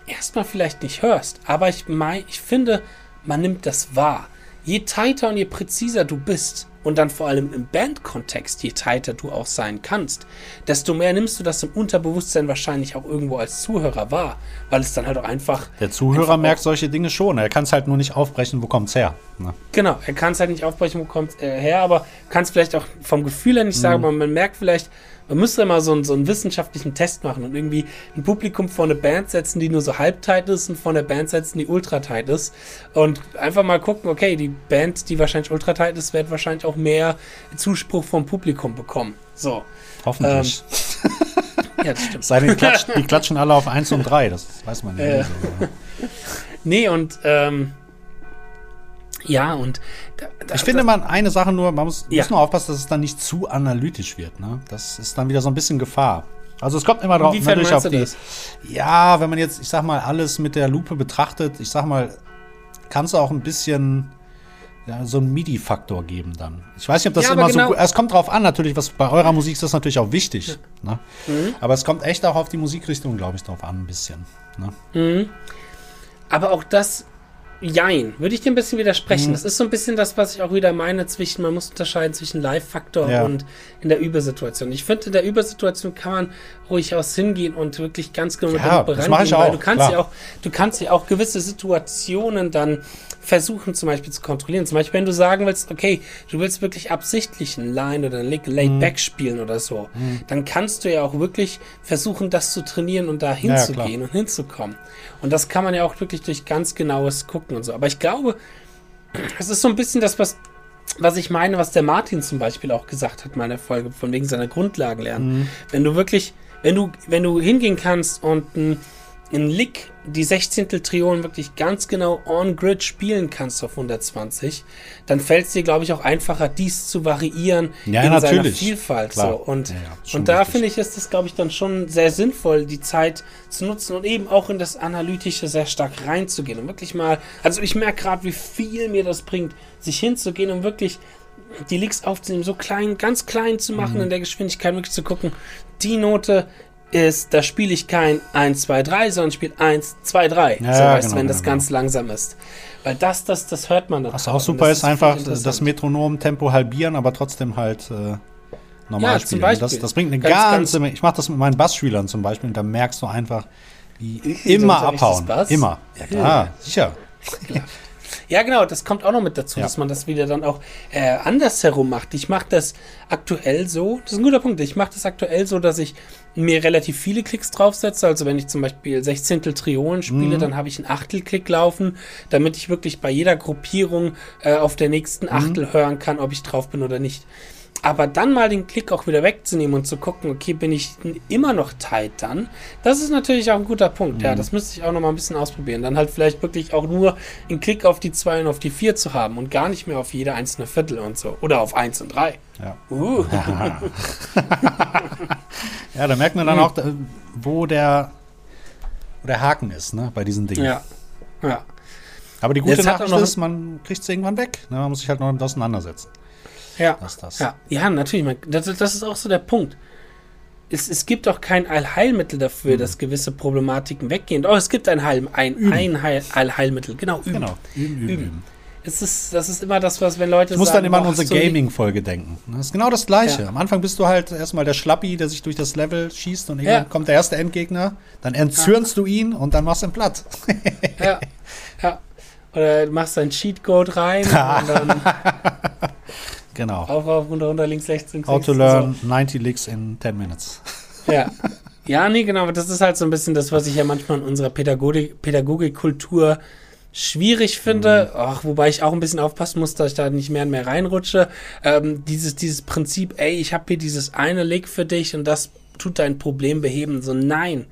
erstmal vielleicht nicht hörst. Aber ich, mein, ich finde, man nimmt das wahr. Je tighter und je präziser du bist, und dann vor allem im Bandkontext, je tighter du auch sein kannst, desto mehr nimmst du das im Unterbewusstsein wahrscheinlich auch irgendwo als Zuhörer wahr, weil es dann halt auch einfach. Der Zuhörer einfach merkt solche Dinge schon. Er kann es halt nur nicht aufbrechen, wo kommt es her. Ne? Genau, er kann es halt nicht aufbrechen, wo kommt es äh, her, aber kann es vielleicht auch vom Gefühl her nicht mhm. sagen, aber man merkt vielleicht, man müsste immer so, einen, so einen wissenschaftlichen Test machen und irgendwie ein Publikum vor eine Band setzen, die nur so halb tight ist und vor eine Band setzen, die ultra tight ist. Und einfach mal gucken, okay, die Band, die wahrscheinlich ultra tight ist, wird wahrscheinlich auch mehr Zuspruch vom Publikum bekommen. So. Hoffentlich. Ähm, ja, das stimmt. Sei denn, klatschen, die klatschen alle auf 1 und 3, das weiß man ja äh, nicht. So, nee, und ähm, ja, und da, ich finde man eine Sache nur, man muss, ja. muss nur aufpassen, dass es dann nicht zu analytisch wird. Ne? Das ist dann wieder so ein bisschen Gefahr. Also es kommt immer drauf natürlich auf die. Das? Ja, wenn man jetzt, ich sag mal, alles mit der Lupe betrachtet, ich sag mal, kannst du auch ein bisschen ja, so einen MIDI-Faktor geben dann. Ich weiß nicht, ob das ja, immer genau. so gut. Es kommt drauf an, natürlich, was bei eurer Musik ist das natürlich auch wichtig. Ja. Ne? Mhm. Aber es kommt echt auch auf die Musikrichtung, glaube ich, drauf an, ein bisschen. Ne? Mhm. Aber auch das Jein, würde ich dir ein bisschen widersprechen. Mhm. Das ist so ein bisschen das, was ich auch wieder meine, zwischen, man muss unterscheiden zwischen Live-Faktor ja. und in der Übersituation. Ich finde, in der Übersituation kann man ruhig aus hingehen und wirklich ganz genau ja, mit das ich auch, weil du kannst ja auch, du kannst ja auch gewisse Situationen dann versuchen zum Beispiel zu kontrollieren. Zum Beispiel, wenn du sagen willst, okay, du willst wirklich absichtlich ein Line oder ein Laid Back mhm. spielen oder so, mhm. dann kannst du ja auch wirklich versuchen, das zu trainieren und da hinzugehen ja, und hinzukommen. Und das kann man ja auch wirklich durch ganz genaues Gucken und so. Aber ich glaube, es ist so ein bisschen das, was was ich meine, was der Martin zum Beispiel auch gesagt hat, meine Folge, von wegen seiner Grundlagen lernen. Mhm. Wenn du wirklich, wenn du, wenn du hingehen kannst und ein in Lick die 16. Triolen wirklich ganz genau on-grid spielen kannst auf 120, dann fällt es dir, glaube ich, auch einfacher, dies zu variieren ja, in natürlich. seiner Vielfalt. So. Und, ja, ja, und da finde ich, ist es, glaube ich, dann schon sehr sinnvoll, die Zeit zu nutzen und eben auch in das Analytische sehr stark reinzugehen und wirklich mal, also ich merke gerade, wie viel mir das bringt, sich hinzugehen und wirklich die Licks aufzunehmen, so klein, ganz klein zu machen mhm. in der Geschwindigkeit, wirklich zu gucken, die Note ist, da spiele ich kein 1, 2, 3, sondern spiele 1, 2, 3. Ja, so weißt, genau, wenn das genau. ganz langsam ist. Weil das, das, das hört man dann. Was auch super ist, ist einfach das Metronom-Tempo halbieren, aber trotzdem halt äh, normal ja, spielen. Das, das, bringt eine ganz, ganze Menge. Ich mache das mit meinen Bassschülern zum Beispiel und da merkst du einfach, wie immer abhauen. Immer. Ja, klar, sicher. Ja. Ja, genau, das kommt auch noch mit dazu, ja. dass man das wieder dann auch äh, andersherum macht. Ich mache das aktuell so, das ist ein guter Punkt, ich mache das aktuell so, dass ich mir relativ viele Klicks draufsetze. Also wenn ich zum Beispiel 16. Triolen spiele, mhm. dann habe ich einen Achtelklick laufen, damit ich wirklich bei jeder Gruppierung äh, auf der nächsten mhm. Achtel mhm. hören kann, ob ich drauf bin oder nicht. Aber dann mal den Klick auch wieder wegzunehmen und zu gucken, okay, bin ich immer noch tight dann? Das ist natürlich auch ein guter Punkt. Mhm. Ja, das müsste ich auch noch mal ein bisschen ausprobieren. Dann halt vielleicht wirklich auch nur einen Klick auf die 2 und auf die 4 zu haben und gar nicht mehr auf jede einzelne Viertel und so. Oder auf 1 und 3. Ja. Uh. ja, da merkt man dann mhm. auch, wo der, wo der Haken ist, ne, bei diesen Dingen. Ja. Ja. Aber die gute Jetzt Nachricht ist, man kriegt es irgendwann weg. Ne? Man muss sich halt noch damit auseinandersetzen. Ja. Das, das. Ja. ja, natürlich. Das, das ist auch so der Punkt. Es, es gibt auch kein Allheilmittel dafür, mhm. dass gewisse Problematiken weggehen. Oh, es gibt ein, Heil, ein, üben. ein Heil, Allheilmittel. Genau, üben. Genau, üben, üben. üben. Es ist, das ist immer das, was wenn Leute Ich muss sagen, dann immer an unsere Gaming-Folge denken. Das ist genau das Gleiche. Ja. Am Anfang bist du halt erstmal der Schlappi, der sich durch das Level schießt und irgendwann ja. kommt der erste Endgegner, dann entzürnst ja. du ihn und dann machst du ihn platt. ja, ja. Oder machst dein Cheatcode rein und dann Genau. Auf, auf, runter, runter, links, rechts, links, How to learn so. 90 Licks in 10 minutes. Ja. Ja, nee, genau, aber das ist halt so ein bisschen das, was ich ja manchmal in unserer Pädagogik, Pädagogikkultur schwierig finde, mhm. Ach, wobei ich auch ein bisschen aufpassen muss, dass ich da nicht mehr und mehr reinrutsche. Ähm, dieses, dieses Prinzip, ey, ich habe hier dieses eine Lick für dich und das tut dein Problem beheben. So, nein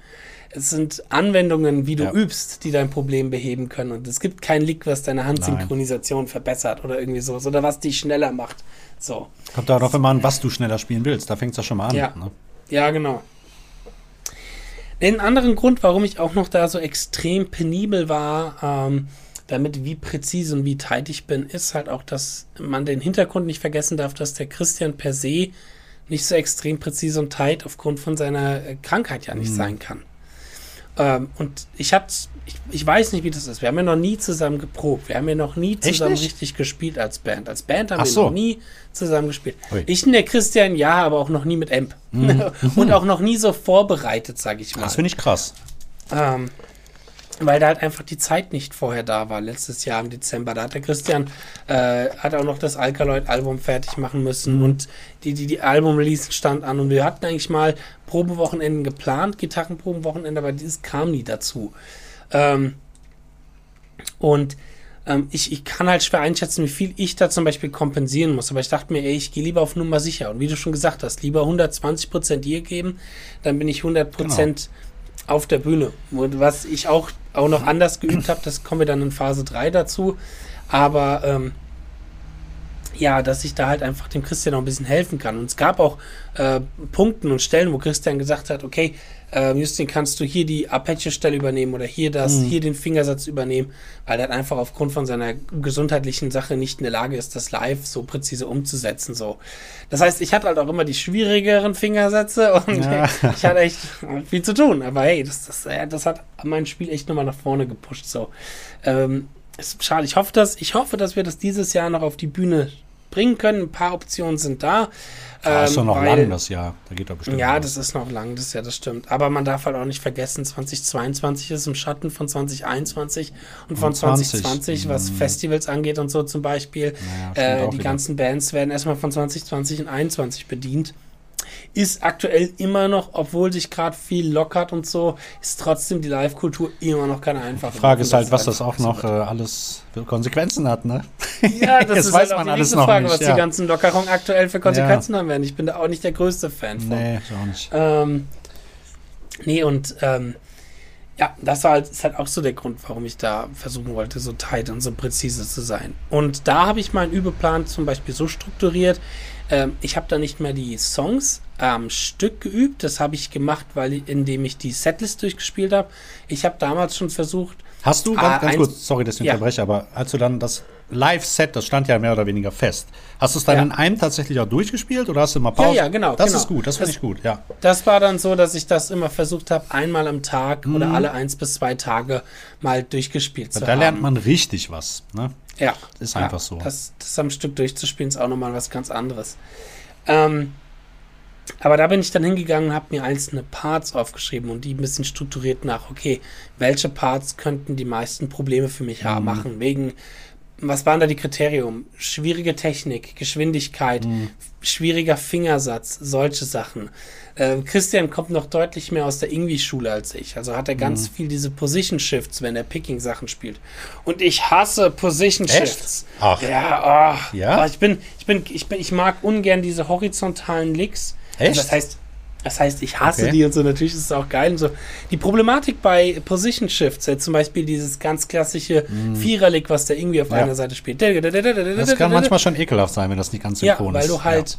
Es sind Anwendungen, wie du ja. übst, die dein Problem beheben können. Und es gibt kein Lick, was deine Handsynchronisation verbessert oder irgendwie sowas. Oder was dich schneller macht. So. Kommt darauf immer an, was du schneller spielen willst. Da fängt es ja schon mal an. Ja, ne? ja genau. Den anderen Grund, warum ich auch noch da so extrem penibel war, ähm, damit wie präzise und wie tight ich bin, ist halt auch, dass man den Hintergrund nicht vergessen darf, dass der Christian per se nicht so extrem präzise und tight aufgrund von seiner äh, Krankheit ja nicht mhm. sein kann. Ähm, und ich hatte, ich, ich, weiß nicht, wie das ist. Wir haben ja noch nie zusammen geprobt. Wir haben ja noch nie zusammen richtig gespielt als Band. Als Band haben Ach wir so. noch nie zusammen gespielt. Ui. Ich und der Christian ja, aber auch noch nie mit Amp. Mhm. und auch noch nie so vorbereitet, sage ich mal. Das finde ich krass. Ähm, weil da halt einfach die Zeit nicht vorher da war, letztes Jahr im Dezember. Da hat der Christian äh, hat auch noch das Alkaloid-Album fertig machen müssen und die, die, die Album-Release stand an und wir hatten eigentlich mal Probewochenenden geplant, Gitarrenprobenwochenende, aber dieses kam nie dazu. Ähm, und ähm, ich, ich kann halt schwer einschätzen, wie viel ich da zum Beispiel kompensieren muss. Aber ich dachte mir, ey, ich gehe lieber auf Nummer sicher. Und wie du schon gesagt hast, lieber 120% dir geben, dann bin ich 100% genau auf der Bühne. Und was ich auch, auch noch anders geübt habe, das kommen wir dann in Phase 3 dazu. Aber ähm, ja, dass ich da halt einfach dem Christian noch ein bisschen helfen kann. Und es gab auch äh, Punkten und Stellen, wo Christian gesagt hat, okay, äh, Justin, kannst du hier die Apache-Stelle übernehmen oder hier das, mhm. hier den Fingersatz übernehmen, weil er einfach aufgrund von seiner gesundheitlichen Sache nicht in der Lage ist, das live so präzise umzusetzen. So. Das heißt, ich hatte halt auch immer die schwierigeren Fingersätze und ja. ich hatte echt viel zu tun. Aber hey, das, das, das hat mein Spiel echt nochmal nach vorne gepusht. So. Ähm, ist schade. Ich hoffe, dass, ich hoffe, dass wir das dieses Jahr noch auf die Bühne bringen können. Ein paar Optionen sind da. Ja, ist doch noch weil, lang das Jahr. Da geht doch bestimmt. Ja, das ist noch lang, das Jahr, das stimmt. Aber man darf halt auch nicht vergessen, 2022 ist im Schatten von 2021 und von 20, 2020, was mhm. Festivals angeht und so zum Beispiel. Naja, äh, die wieder. ganzen Bands werden erstmal von 2020 und 2021 bedient ist aktuell immer noch, obwohl sich gerade viel lockert und so, ist trotzdem die Live-Kultur immer noch keine einfache. Die Frage ist halt, was das auch noch äh, alles für Konsequenzen hat, ne? Ja, das ist weiß halt man alles noch Frage, nicht, was ja. die ganzen Lockerungen aktuell für Konsequenzen ja. haben werden. Ich bin da auch nicht der größte Fan von. Nee, auch nicht. Ähm, nee, und ähm, ja, das war halt, ist halt auch so der Grund, warum ich da versuchen wollte, so tight und so präzise zu sein. Und da habe ich meinen Übeplan zum Beispiel so strukturiert, ähm, ich habe da nicht mehr die Songs am Stück geübt. Das habe ich gemacht, weil indem ich die Setlist durchgespielt habe. Ich habe damals schon versucht. Hast du, ganz, ganz kurz, sorry, dass ich ja. unterbreche, aber als du dann das Live-Set, das stand ja mehr oder weniger fest. Hast du es dann ja. in einem tatsächlich auch durchgespielt oder hast du immer Pause? Ja, ja, genau. Das genau. ist gut, das finde ich gut, ja. Das war dann so, dass ich das immer versucht habe, einmal am Tag mhm. oder alle eins bis zwei Tage mal durchgespielt zu da haben. Da lernt man richtig was, ne? Ja. Ist einfach ja, so. Das, das am Stück durchzuspielen ist auch nochmal was ganz anderes. Ähm, aber da bin ich dann hingegangen und habe mir einzelne Parts aufgeschrieben und die ein bisschen strukturiert nach, okay, welche Parts könnten die meisten Probleme für mich mhm. machen? Wegen, was waren da die Kriterien? Schwierige Technik, Geschwindigkeit, mhm. schwieriger Fingersatz, solche Sachen. Ähm, Christian kommt noch deutlich mehr aus der Ingwie-Schule als ich. Also hat er ganz mhm. viel diese Position Shifts, wenn er Picking-Sachen spielt. Und ich hasse Position Shifts. Ach. Ja, oh, ja? Ich bin, ich bin, ich bin, ich mag ungern diese horizontalen Licks. Echt? Also das heißt, das heißt, ich hasse okay. die und so. Natürlich ist es auch geil und so. Die Problematik bei Position Shifts, äh, zum Beispiel dieses ganz klassische mm. Viererlick, was der irgendwie auf ja. einer Seite spielt. Das kann manchmal schon ekelhaft sein, wenn das nicht ganz synchron ja, weil du halt ja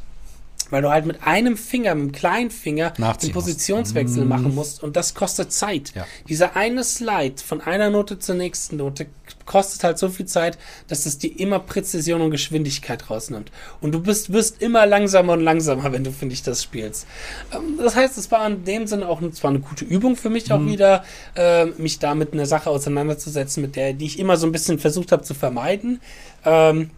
weil du halt mit einem Finger, mit dem kleinen Finger, den Positionswechsel musst. machen musst und das kostet Zeit. Ja. Dieser eine Slide von einer Note zur nächsten Note kostet halt so viel Zeit, dass es dir immer Präzision und Geschwindigkeit rausnimmt. Und du bist, wirst immer langsamer und langsamer, wenn du, finde ich, das spielst. Ähm, das heißt, es war in dem Sinne auch zwar eine gute Übung für mich auch mhm. wieder, äh, mich da mit einer Sache auseinanderzusetzen, mit der, die ich immer so ein bisschen versucht habe zu vermeiden. Ähm,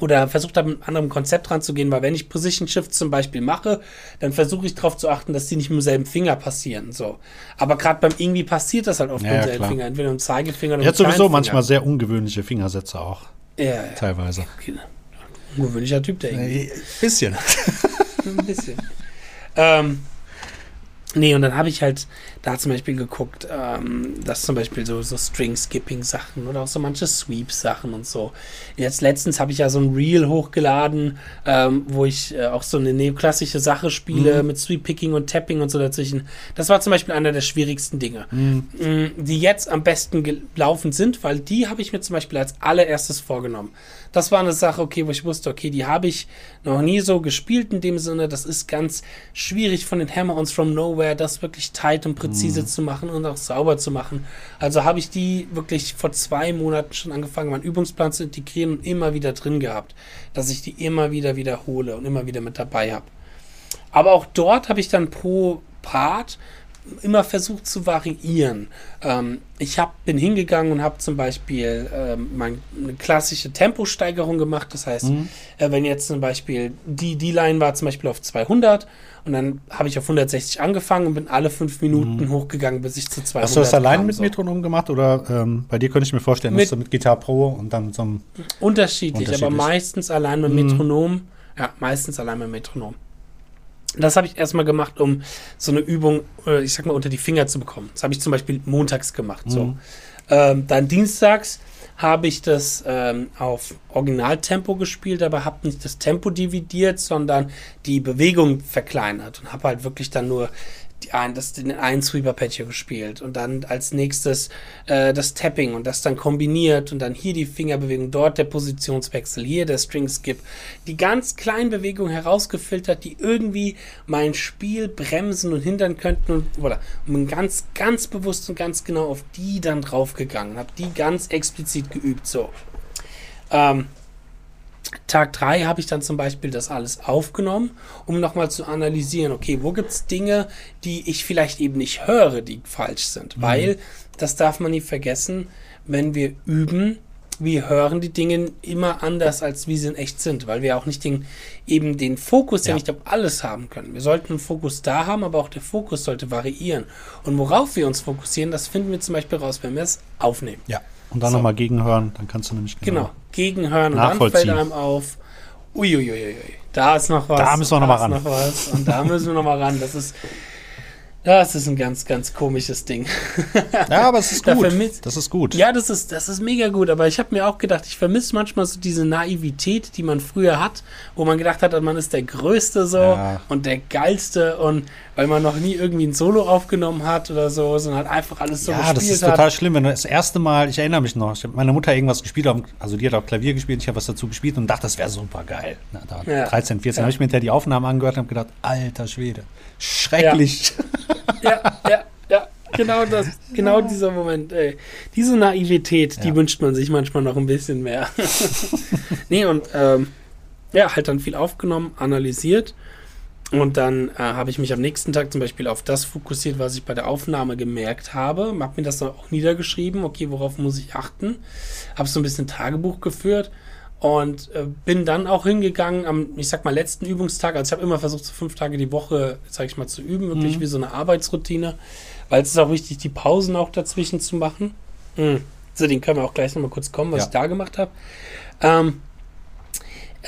oder versucht habe, mit einem anderen Konzept ranzugehen, weil wenn ich Position Shift zum Beispiel mache, dann versuche ich darauf zu achten, dass die nicht mit dem selben Finger passieren. So. Aber gerade beim irgendwie passiert das halt oft ja, mit dem selben Finger, entweder mit dem Zeigefinger oder mit dem sowieso Finger. manchmal sehr ungewöhnliche Fingersätze auch. Ja. Teilweise. Ungewöhnlicher Typ, der irgendwie. Ein bisschen. Ein bisschen. ähm, Nee, und dann habe ich halt da zum Beispiel geguckt, ähm, dass zum Beispiel so, so String-Skipping-Sachen oder auch so manche Sweep-Sachen und so. Jetzt letztens habe ich ja so ein Reel hochgeladen, ähm, wo ich äh, auch so eine neoklassische Sache spiele mhm. mit Sweep-Picking und Tapping und so dazwischen. Das war zum Beispiel einer der schwierigsten Dinge, mhm. Mm, die jetzt am besten gelaufen sind, weil die habe ich mir zum Beispiel als allererstes vorgenommen das war eine Sache, okay, wo ich wusste, okay, die habe ich noch nie so gespielt in dem Sinne. Das ist ganz schwierig von den Hammer-Ons from Nowhere, das wirklich tight und präzise mhm. zu machen und auch sauber zu machen. Also habe ich die wirklich vor zwei Monaten schon angefangen, meinen Übungsplan zu integrieren und immer wieder drin gehabt, dass ich die immer wieder wiederhole und immer wieder mit dabei habe. Aber auch dort habe ich dann pro Part immer versucht zu variieren. Ähm, ich hab, bin hingegangen und habe zum Beispiel ähm, mein, eine klassische Temposteigerung gemacht. Das heißt, mhm. äh, wenn jetzt zum Beispiel die, die Line war zum Beispiel auf 200 und dann habe ich auf 160 angefangen und bin alle fünf Minuten mhm. hochgegangen, bis ich zu 200 Hast du das allein mit so. Metronom gemacht oder ähm, bei dir könnte ich mir vorstellen, mit, dass du mit Gitarre Pro und dann so einem unterschiedlich, unterschiedlich, aber meistens allein mit mhm. Metronom. Ja, meistens allein mit Metronom. Das habe ich erstmal gemacht, um so eine Übung, äh, ich sag mal, unter die Finger zu bekommen. Das habe ich zum Beispiel montags gemacht. Mhm. So. Ähm, dann dienstags habe ich das ähm, auf Originaltempo gespielt, aber habe nicht das Tempo dividiert, sondern die Bewegung verkleinert und habe halt wirklich dann nur die ein, das, den einen Sweeper-Patcher gespielt und dann als nächstes äh, das Tapping und das dann kombiniert und dann hier die Fingerbewegung, dort der Positionswechsel, hier der String Skip. Die ganz kleinen Bewegungen herausgefiltert, die irgendwie mein Spiel bremsen und hindern könnten und, voilà, und bin ganz, ganz bewusst und ganz genau auf die dann draufgegangen, habe die ganz explizit geübt, so. Ähm, Tag 3 habe ich dann zum Beispiel das alles aufgenommen, um nochmal zu analysieren, okay, wo gibt es Dinge, die ich vielleicht eben nicht höre, die falsch sind. Mhm. Weil, das darf man nie vergessen, wenn wir üben, wir hören die Dinge immer anders, als wie sie in echt sind, weil wir auch nicht den, eben den Fokus ja. ja nicht auf alles haben können. Wir sollten einen Fokus da haben, aber auch der Fokus sollte variieren. Und worauf wir uns fokussieren, das finden wir zum Beispiel raus, wenn wir es aufnehmen. Ja. Und dann so. nochmal gegenhören, dann kannst du nämlich genau, genau gegenhören und dann fällt einem auf, uiuiui, da ist noch was. Da müssen wir nochmal ran. Noch was, und da müssen wir nochmal ran. Das ist, das ist ein ganz, ganz komisches Ding. Ja, aber es ist gut. das ist gut. Ja, das ist, das ist mega gut. Aber ich habe mir auch gedacht, ich vermisse manchmal so diese Naivität, die man früher hat, wo man gedacht hat, man ist der Größte so ja. und der Geilste und weil man noch nie irgendwie ein Solo aufgenommen hat oder so, sondern halt einfach alles so ja, gespielt hat. Ja, das ist hat. total schlimm. Wenn du das erste Mal, ich erinnere mich noch, ich habe meine Mutter irgendwas gespielt, also die hat auch Klavier gespielt, ich habe was dazu gespielt und dachte, das wäre super geil. Na, da ja. 13, 14 ja. habe ich mir hinterher die Aufnahmen angehört und habe gedacht, alter Schwede, schrecklich. Ja, ja, ja. ja. Genau das, genau dieser Moment, ey. Diese Naivität, die wünscht man sich manchmal noch ein bisschen mehr. nee, und ähm, ja, halt dann viel aufgenommen, analysiert und dann äh, habe ich mich am nächsten Tag zum Beispiel auf das fokussiert, was ich bei der Aufnahme gemerkt habe. Habe mir das dann auch niedergeschrieben. Okay, worauf muss ich achten? Habe so ein bisschen Tagebuch geführt und äh, bin dann auch hingegangen am, ich sag mal, letzten Übungstag. Also ich habe immer versucht, so fünf Tage die Woche, sag ich mal, zu üben, wirklich mhm. wie so eine Arbeitsroutine, weil es ist auch wichtig, die Pausen auch dazwischen zu machen. Mhm. So, den können wir auch gleich nochmal kurz kommen, was ja. ich da gemacht habe. Ähm,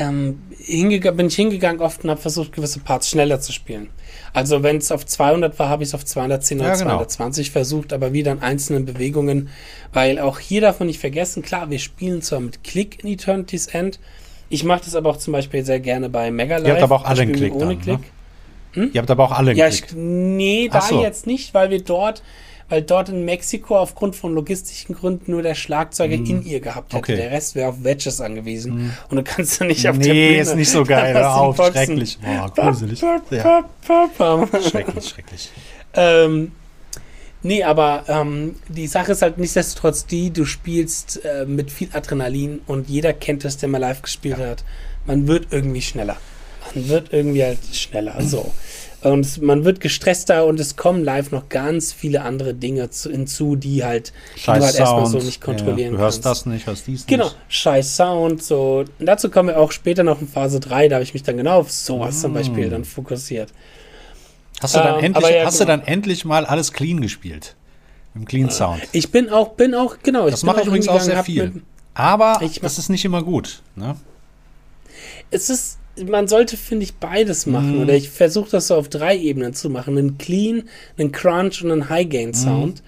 ähm, bin ich hingegangen oft und habe versucht, gewisse Parts schneller zu spielen. Also wenn es auf 200 war, habe ich es auf 210 oder ja, genau. 220 versucht, aber wieder in einzelnen Bewegungen, weil auch hier darf man nicht vergessen, klar, wir spielen zwar mit Klick in Eternity's End, ich mache das aber auch zum Beispiel sehr gerne bei Mega Live. Ihr habt aber auch alle einen Klick ohne dann, Klick. Ne? Hm? Ihr habt aber auch alle einen ja, Klick. Ich, nee, da so. jetzt nicht, weil wir dort weil dort in Mexiko aufgrund von logistischen Gründen nur der Schlagzeuger mm. in ihr gehabt hätte. Okay. Der Rest wäre auf Wedges angewiesen. Mm. Und du kannst ja nicht auf nee, der Bühne. Nee, ist nicht so geil. Hör auf, schrecklich. Boah, gruselig. Ja. schrecklich, schrecklich. Ähm, nee, aber ähm, die Sache ist halt nichtsdestotrotz die, du spielst äh, mit viel Adrenalin und jeder kennt es, der mal live gespielt ja. hat. Man wird irgendwie schneller. Man wird irgendwie halt schneller. So. Und man wird gestresster und es kommen live noch ganz viele andere Dinge zu, hinzu, die halt, die du halt erstmal so nicht kontrollieren ja, du hörst kannst. das nicht, hörst dies genau, nicht. Genau, scheiß Sound, so. Und dazu kommen wir auch später noch in Phase 3, da habe ich mich dann genau auf sowas mm. zum Beispiel dann fokussiert. Hast du dann, ähm, endlich, ja, hast genau. du dann endlich mal alles clean gespielt? Im Clean Sound. Ich bin auch, bin auch, genau. Das mache ich übrigens auch sehr viel. Aber das ist nicht immer gut. Ne? Es ist, man sollte, finde ich, beides machen. Mm. Oder ich versuche das so auf drei Ebenen zu machen. Einen Clean, einen Crunch und einen High-Gain-Sound.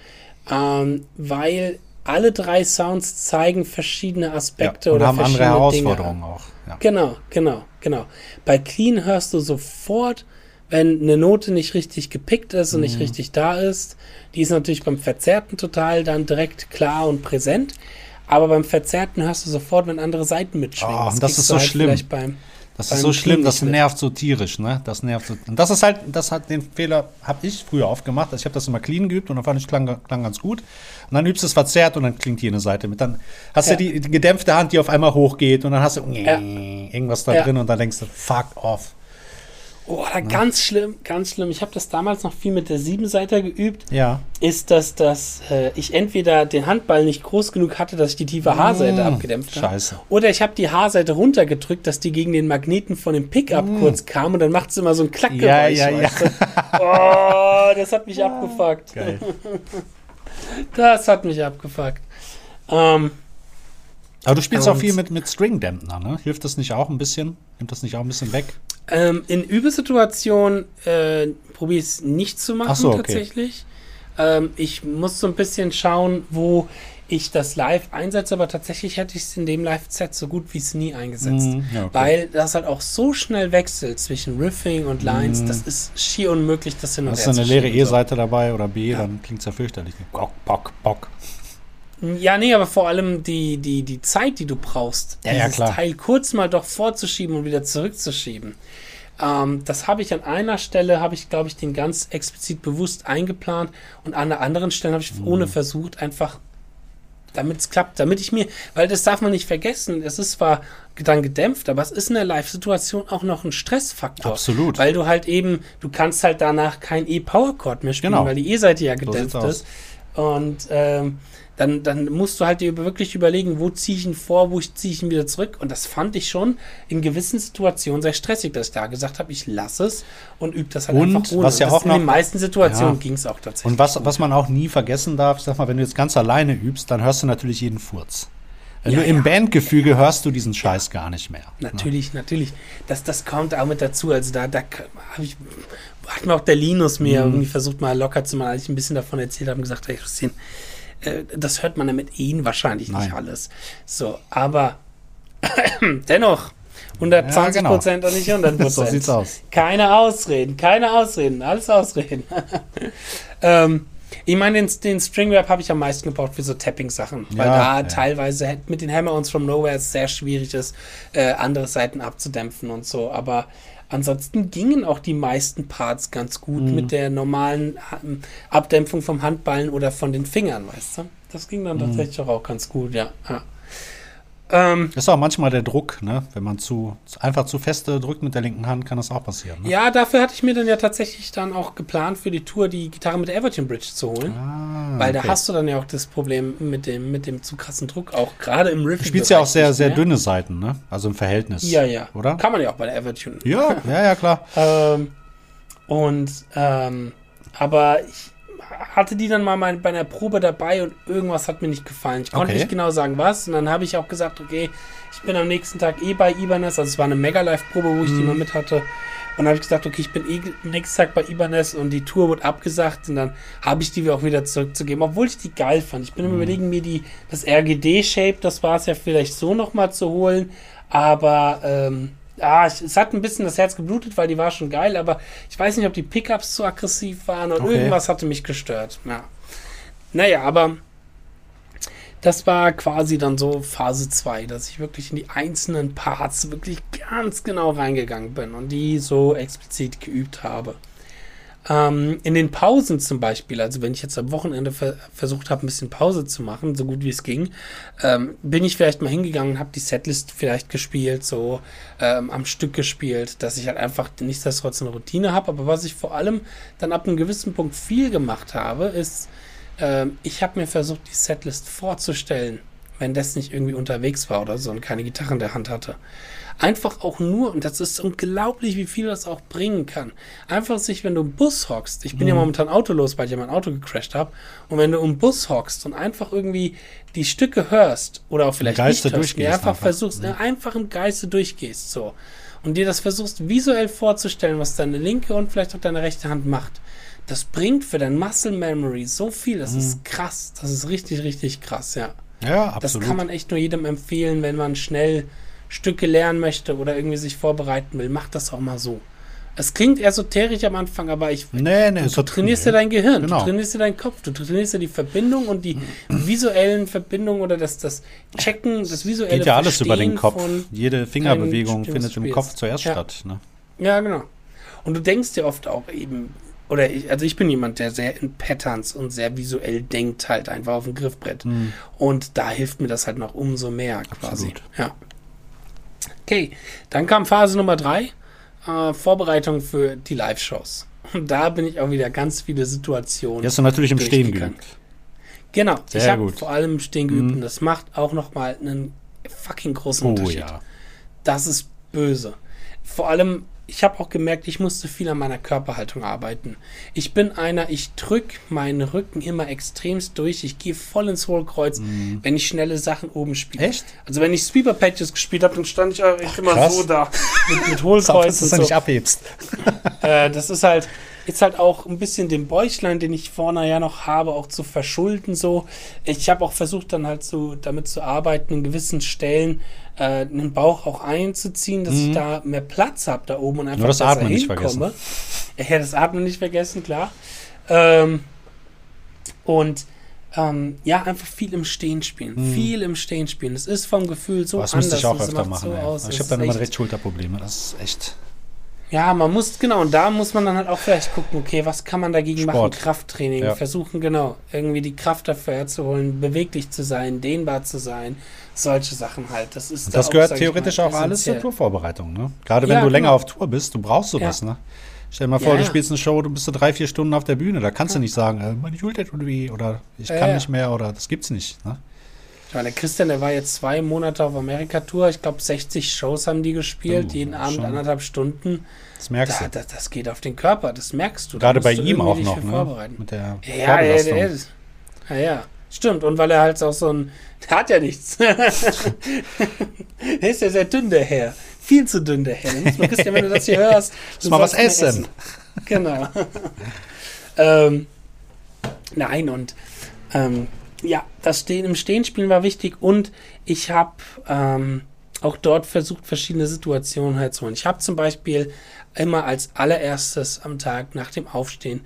Mm. Ähm, weil alle drei Sounds zeigen verschiedene Aspekte ja, und oder haben andere Herausforderungen Dinge. auch. Ja. Genau, genau, genau. Bei Clean hörst du sofort, wenn eine Note nicht richtig gepickt ist und mm. nicht mhm. richtig da ist. Die ist natürlich beim Verzerrten total dann direkt klar und präsent. Aber beim Verzerrten hörst du sofort, wenn andere Seiten mitschwingen. Oh, das, das ist so halt schlimm. Das ist so schlimm, das nervt so tierisch, ne? Das nervt so. Und das ist halt, das hat den Fehler, habe ich früher oft gemacht. Also ich habe das immer clean geübt und dann fand ich klang, klang ganz gut. Und dann übst du es verzerrt und dann klingt hier eine Seite mit. Dann hast ja. du die, gedämpfte Hand, die auf einmal hochgeht und dann hast du ja. irgendwas da ja. drin und dann denkst du, fuck off. Oh, da ganz schlimm, ganz schlimm. Ich habe das damals noch viel mit der Siebenseiter geübt. Ja. Ist, dass, dass äh, ich entweder den Handball nicht groß genug hatte, dass ich die tiefe Haarseite mmh, abgedämpft habe. Scheiße. Oder ich habe die Haarseite runtergedrückt, dass die gegen den Magneten von dem Pickup mmh. kurz kam und dann macht es immer so ein Klackgeräusch. Ja, ja, ja. oh, das hat mich abgefuckt. Geil. das hat mich abgefuckt. Ähm, aber du spielst auch viel mit, mit String-Dämpner, ne? Hilft das nicht auch ein bisschen? Nimmt das nicht auch ein bisschen weg? Ähm, in Übesituationen äh, probiere ich es nicht zu machen, so, okay. tatsächlich. Ähm, ich muss so ein bisschen schauen, wo ich das live einsetze, aber tatsächlich hätte ich es in dem Live-Set so gut wie es nie eingesetzt. Mm, ja, okay. Weil das halt auch so schnell wechselt zwischen Riffing und Lines, mm. das ist schier unmöglich, das hin und her Hast du eine leere E-Seite dabei oder B, ja. dann klingt es ja fürchterlich. Bock, bock, bock. Ja, nee, aber vor allem die, die, die Zeit, die du brauchst, ja, dieses ja, Teil kurz mal doch vorzuschieben und wieder zurückzuschieben. Ähm, das habe ich an einer Stelle, habe ich, glaube ich, den ganz explizit bewusst eingeplant und an der anderen Stelle habe ich mhm. ohne versucht, einfach damit es klappt, damit ich mir, weil das darf man nicht vergessen, es ist zwar dann gedämpft, aber es ist in der Live-Situation auch noch ein Stressfaktor. Absolut. Weil du halt eben, du kannst halt danach kein E-Power-Chord mehr spielen, genau. weil die E-Seite ja gedämpft so ist. Und ähm, dann, dann musst du halt dir wirklich überlegen, wo ziehe ich ihn vor, wo ziehe ich ihn wieder zurück. Und das fand ich schon in gewissen Situationen sehr stressig, dass ich da gesagt habe, ich lasse es und übe das halt und, einfach ohne. Was ja auch in den meisten Situationen ja. ging es auch tatsächlich. Und was, was man auch nie vergessen darf, sag mal, wenn du jetzt ganz alleine übst, dann hörst du natürlich jeden Furz. Wenn ja, du im ja. Bandgefüge hörst du diesen Scheiß gar nicht mehr. Ne? Natürlich, ne? natürlich. Das, das kommt auch mit dazu. Also da, da habe ich, hat mir auch der Linus mir mhm. irgendwie versucht, mal locker zu machen, als ich ein bisschen davon erzählt habe und gesagt, hey Christine, äh, das hört man ja mit ihnen wahrscheinlich Nein. nicht alles. So, aber dennoch, 120 Prozent ja, genau. und nicht 100 Prozent. so sieht's aus. Keine Ausreden, keine Ausreden, alles Ausreden. ähm, ich meine, den, den Stringwrap habe ich am meisten gebraucht für so Tapping-Sachen, weil ja, da ja. teilweise mit den Hammer-Ons from Nowhere es sehr schwierig ist, äh, andere Seiten abzudämpfen und so. Aber Ansonsten gingen auch die meisten Parts ganz gut mhm. mit der normalen ähm, Abdämpfung vom Handballen oder von den Fingern, weißt du? Das ging dann mhm. tatsächlich auch ganz gut, ja. ja. Ähm, das ist auch manchmal der Druck, ne? Wenn man zu einfach zu feste drückt mit der linken Hand, kann das auch passieren. Ne? Ja, dafür hatte ich mir dann ja tatsächlich dann auch geplant, für die Tour die Gitarre mit der Everton Bridge zu holen. Ah, weil okay. da hast du dann ja auch das Problem mit dem, mit dem zu krassen Druck, auch gerade im Riff. Du spielst ja auch sehr, sehr dünne Seiten, ne? Also im Verhältnis. Ja, ja. Oder? Kann man ja auch bei der Everton. Ja, ja, ja, klar. ähm, und, ähm, aber ich, hatte die dann mal bei einer Probe dabei und irgendwas hat mir nicht gefallen. Ich konnte okay. nicht genau sagen, was. Und dann habe ich auch gesagt, okay, ich bin am nächsten Tag eh bei Ibanez. Also es war eine Mega-Live-Probe, wo ich mhm. die mal mit hatte. Und dann habe ich gesagt, okay, ich bin eh nächsten Tag bei Ibanez und die Tour wird abgesagt und dann habe ich die auch wieder zurückzugeben, obwohl ich die geil fand. Ich bin mhm. überlegen, mir die, das RGD-Shape, das war es ja vielleicht so nochmal zu holen, aber ähm, ja, es hat ein bisschen das Herz geblutet, weil die war schon geil, aber ich weiß nicht, ob die Pickups zu aggressiv waren oder okay. irgendwas hatte mich gestört. Ja. Naja, aber das war quasi dann so Phase 2, dass ich wirklich in die einzelnen Parts wirklich ganz genau reingegangen bin und die so explizit geübt habe. Ähm, in den Pausen zum Beispiel, also wenn ich jetzt am Wochenende ver versucht habe, ein bisschen Pause zu machen, so gut wie es ging, ähm, bin ich vielleicht mal hingegangen habe die Setlist vielleicht gespielt, so ähm, am Stück gespielt, dass ich halt einfach nichtsdestotrotz eine Routine habe. Aber was ich vor allem dann ab einem gewissen Punkt viel gemacht habe, ist, ähm, ich habe mir versucht, die Setlist vorzustellen, wenn das nicht irgendwie unterwegs war oder so und keine Gitarre in der Hand hatte. Einfach auch nur, und das ist unglaublich, wie viel das auch bringen kann. Einfach sich, wenn du im Bus hockst, ich bin mhm. ja momentan autolos, weil ich ja mein Auto gecrashed habe, und wenn du im Bus hockst und einfach irgendwie die Stücke hörst oder auch vielleicht nicht hörst, einfach, einfach versuchst, mhm. einfach im Geiste durchgehst, so. und dir das versuchst visuell vorzustellen, was deine linke und vielleicht auch deine rechte Hand macht, das bringt für dein Muscle Memory so viel. Das mhm. ist krass. Das ist richtig, richtig krass, ja. Ja, absolut. Das kann man echt nur jedem empfehlen, wenn man schnell Stücke lernen möchte oder irgendwie sich vorbereiten will. Macht das auch mal so. Es klingt esoterisch am Anfang, aber ich. Nee, nee, du, trainierst ja dein Gehirn, genau. du trainierst ja deinen Kopf, du trainierst ja die Verbindung und die visuellen Verbindungen oder das, das Checken, das visuelle Geht ja alles Verstehen über den Kopf. Jede Fingerbewegung findet im Kopf zuerst ja. statt. Ne? Ja, genau. Und du denkst dir oft auch eben, oder ich, also ich bin jemand, der sehr in Patterns und sehr visuell denkt, halt einfach auf dem Griffbrett. Mhm. Und da hilft mir das halt noch umso mehr quasi. Absolut. Ja. Okay, dann kam Phase Nummer drei äh, Vorbereitung für die Live-Shows. Und da bin ich auch wieder ganz viele Situationen. Jetzt natürlich im Stehen geübt. Genau, Sehr ich habe vor allem im Stehen geübt mhm. und das macht auch nochmal einen fucking großen oh, Unterschied. Ja. Das ist böse. Vor allem ich habe auch gemerkt, ich musste viel an meiner Körperhaltung arbeiten. Ich bin einer, ich drücke meinen Rücken immer extremst durch. Ich gehe voll ins Hohlkreuz, mhm. wenn ich schnelle Sachen oben spiele. Echt? Also wenn ich Sweeper Patches gespielt habe, dann stand ich Ach, immer krass. so da mit, mit Hohlkreuz. dass du so. nicht abhebst. äh, das ist halt, ist halt auch ein bisschen den Bäuchlein, den ich vorne ja noch habe, auch zu verschulden so. Ich habe auch versucht dann halt so damit zu arbeiten in gewissen Stellen, äh, den Bauch auch einzuziehen, dass mhm. ich da mehr Platz habe da oben und einfach Nur das Atmen nicht vergessen. Ja, das Atmen nicht vergessen, klar. Ähm, und ähm, ja, einfach viel im Stehen spielen. Mhm. Viel im Stehen spielen. Das ist vom Gefühl so das anders. Das müsste ich auch öfter machen. So ich habe dann immer recht Schulterprobleme. Das ist echt. Ja, man muss, genau, und da muss man dann halt auch vielleicht gucken, okay, was kann man dagegen Sport. machen? Krafttraining, ja. versuchen, genau, irgendwie die Kraft dafür herzuholen, beweglich zu sein, dehnbar zu sein, solche Sachen halt. Das ist das da gehört auch, theoretisch mal, auch alles zur Tourvorbereitung, ne? Gerade wenn ja, du länger genau. auf Tour bist, du brauchst sowas, ja. ne? Stell dir mal vor, du spielst eine Show, du bist so drei, vier Stunden auf der Bühne, da kannst du nicht sagen, äh, meine Schulter tut weh oder ich kann nicht mehr oder das gibt's nicht, ne? Ich meine, der Christian, der war jetzt zwei Monate auf Amerika-Tour. Ich glaube, 60 Shows haben die gespielt, oh, jeden Abend schon. anderthalb Stunden. Das merkst da, du. Das, das, geht auf den Körper, das merkst du. Gerade bei ihm auch noch, ne? Mit der ja, ja, ist, ja, ja, stimmt. Und weil er halt auch so ein, der hat ja nichts. der ist ja sehr dünn, der Herr. Viel zu dünn, der Herr. Mal, Christian, wenn du das hier hörst. Du mal was essen. essen. Genau. ähm, nein, und ähm, ja, das Stehen im Stehen spielen war wichtig und ich habe ähm, auch dort versucht, verschiedene Situationen halt zu holen. Ich habe zum Beispiel immer als allererstes am Tag nach dem Aufstehen,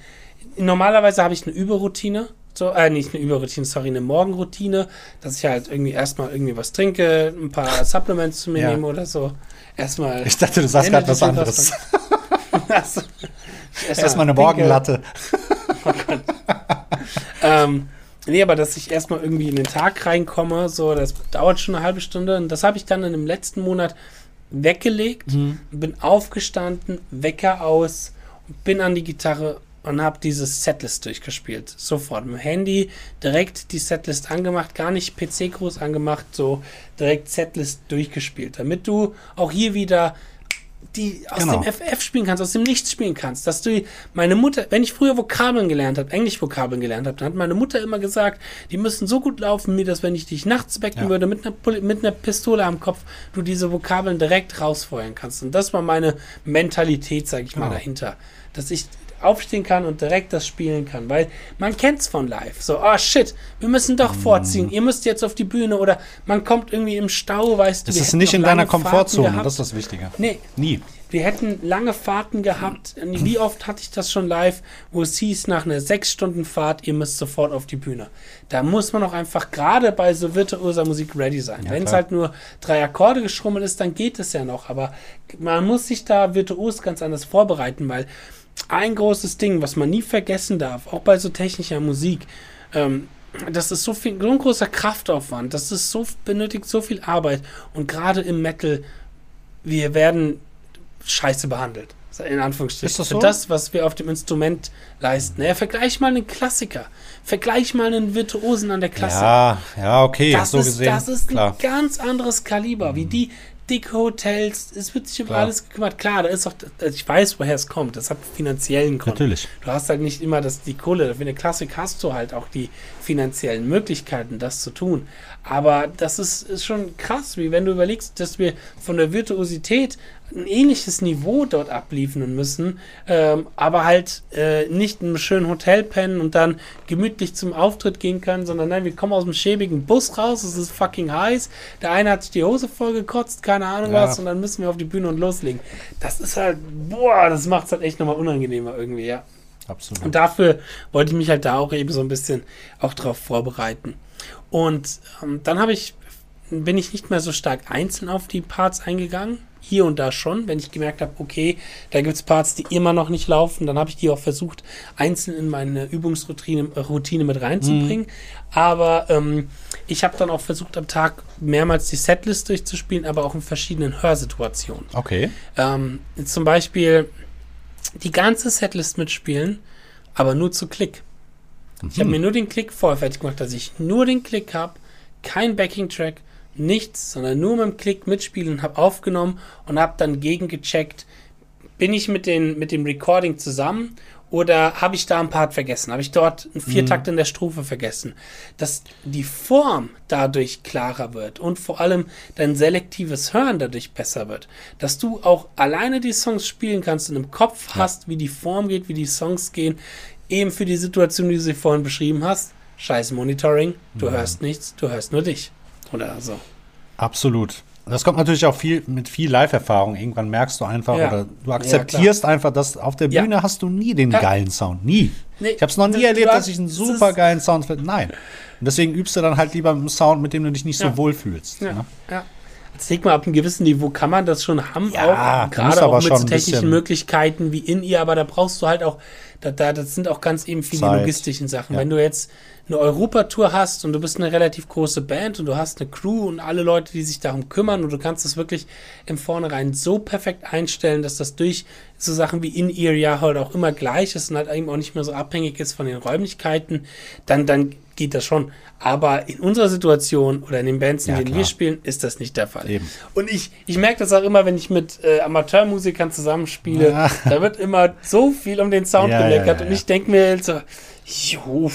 normalerweise habe ich eine Überroutine, so, äh, nicht eine Überroutine, sorry, eine Morgenroutine, dass ich halt irgendwie erstmal irgendwie was trinke, ein paar Supplements zu mir ja. nehme oder so. Erstmal. Ich dachte, du sagst gerade was anderes. also, erstmal eine Morgenlatte. Oh ähm, Nee, aber dass ich erstmal irgendwie in den Tag reinkomme, so, das dauert schon eine halbe Stunde. Und das habe ich dann in dem letzten Monat weggelegt, mhm. bin aufgestanden, Wecker aus, bin an die Gitarre und habe dieses Setlist durchgespielt. Sofort mit dem Handy direkt die Setlist angemacht, gar nicht PC groß angemacht, so direkt Setlist durchgespielt, damit du auch hier wieder die aus genau. dem FF spielen kannst, aus dem Nichts spielen kannst. Dass du, meine Mutter, wenn ich früher Vokabeln gelernt habe, Englisch-Vokabeln gelernt habe, dann hat meine Mutter immer gesagt, die müssen so gut laufen, mir dass wenn ich dich nachts wecken ja. würde mit einer, mit einer Pistole am Kopf, du diese Vokabeln direkt rausfeuern kannst. Und das war meine Mentalität, sag ich genau. mal, dahinter. Dass ich aufstehen kann und direkt das spielen kann, weil man kennt's von live. So, oh shit, wir müssen doch mm. vorziehen. Ihr müsst jetzt auf die Bühne oder man kommt irgendwie im Stau, weißt du. Das ist nicht in deiner Komfortzone, das ist das Wichtige. Nee. Nie. Wir hätten lange Fahrten gehabt. Wie oft hatte ich das schon live, wo es hieß, nach einer sechs Stunden Fahrt, ihr müsst sofort auf die Bühne. Da muss man auch einfach gerade bei so virtuoser Musik ready sein. Ja, Wenn es halt nur drei Akkorde geschrummelt ist, dann geht es ja noch. Aber man muss sich da virtuos ganz anders vorbereiten, weil ein großes Ding, was man nie vergessen darf, auch bei so technischer Musik, ähm, das ist so viel, so ein großer Kraftaufwand, das ist so, benötigt so viel Arbeit und gerade im Metal, wir werden scheiße behandelt. In Anführungsstrichen. Ist das so? Für das, was wir auf dem Instrument leisten. Ja, vergleich mal einen Klassiker. Vergleich mal einen Virtuosen an der Klasse. Ja, ja, okay, das so ist, gesehen. Das ist Klar. ein ganz anderes Kaliber, wie die dicke Hotels, es wird sich um Klar. alles gekümmert. Klar, da ist auch, also ich weiß, woher es kommt. Das hat finanziellen Grund. Natürlich. Du hast halt nicht immer das, die Kohle. Für eine Klassik hast du halt auch die finanziellen Möglichkeiten, das zu tun. Aber das ist, ist schon krass, wie wenn du überlegst, dass wir von der Virtuosität ein ähnliches Niveau dort abliefern müssen, ähm, aber halt äh, nicht in einem schönen Hotel pennen und dann gemütlich zum Auftritt gehen können, sondern nein, wir kommen aus dem schäbigen Bus raus, es ist fucking heiß, der eine hat sich die Hose voll gekotzt, keine Ahnung ja. was, und dann müssen wir auf die Bühne und loslegen. Das ist halt, boah, das macht es halt echt nochmal unangenehmer irgendwie, ja. Absolut. Und dafür wollte ich mich halt da auch eben so ein bisschen auch drauf vorbereiten. Und ähm, dann habe ich, bin ich nicht mehr so stark einzeln auf die Parts eingegangen, hier und da schon, wenn ich gemerkt habe, okay, da gibt es Parts, die immer noch nicht laufen, dann habe ich die auch versucht, einzeln in meine Übungsroutine Routine mit reinzubringen. Mhm. Aber ähm, ich habe dann auch versucht, am Tag mehrmals die Setlist durchzuspielen, aber auch in verschiedenen Hörsituationen. Okay. Ähm, zum Beispiel die ganze Setlist mitspielen, aber nur zu Klick. Mhm. Ich habe mir nur den Klick vorher fertig gemacht, dass ich nur den Klick habe, kein Backing-Track, nichts, sondern nur mit dem Klick mitspielen, habe aufgenommen und habe dann gegengecheckt, bin ich mit, den, mit dem Recording zusammen oder habe ich da ein Part vergessen? Habe ich dort einen Viertakt mhm. in der Strophe vergessen? Dass die Form dadurch klarer wird und vor allem dein selektives Hören dadurch besser wird. Dass du auch alleine die Songs spielen kannst und im Kopf ja. hast, wie die Form geht, wie die Songs gehen, eben für die Situation, die du sie vorhin beschrieben hast. Scheiß Monitoring, du ja. hörst nichts, du hörst nur dich. Oder so. Absolut. Das kommt natürlich auch viel mit viel Live-Erfahrung. Irgendwann merkst du einfach ja. oder du akzeptierst ja, einfach, dass auf der Bühne ja. hast du nie den geilen Sound. Nie. Nee, ich habe es noch nie erlebt, dass ich einen super geilen Sound finde. Nein. Und deswegen übst du dann halt lieber mit einem Sound, mit dem du dich nicht so wohl fühlst. Ja. Ne? ja. Jetzt denk mal, ab einem gewissen Niveau kann man das schon haben, ja, auch gerade auch mit so technischen Möglichkeiten wie in ihr, aber da brauchst du halt auch, da, da das sind auch ganz eben viele Zeit. logistischen Sachen. Wenn du jetzt eine Europatour hast und du bist eine relativ große Band und du hast eine Crew und alle Leute, die sich darum kümmern und du kannst das wirklich im Vornherein so perfekt einstellen, dass das durch so Sachen wie In-Ear ja halt auch immer gleich ist und halt eben auch nicht mehr so abhängig ist von den Räumlichkeiten, dann, dann geht das schon. Aber in unserer Situation oder in den Bands, in ja, denen klar. wir spielen, ist das nicht der Fall. Eben. Und ich, ich merke das auch immer, wenn ich mit äh, Amateurmusikern zusammenspiele, ja. da wird immer so viel um den Sound ja, gemeckert und ich denke mir so, jo,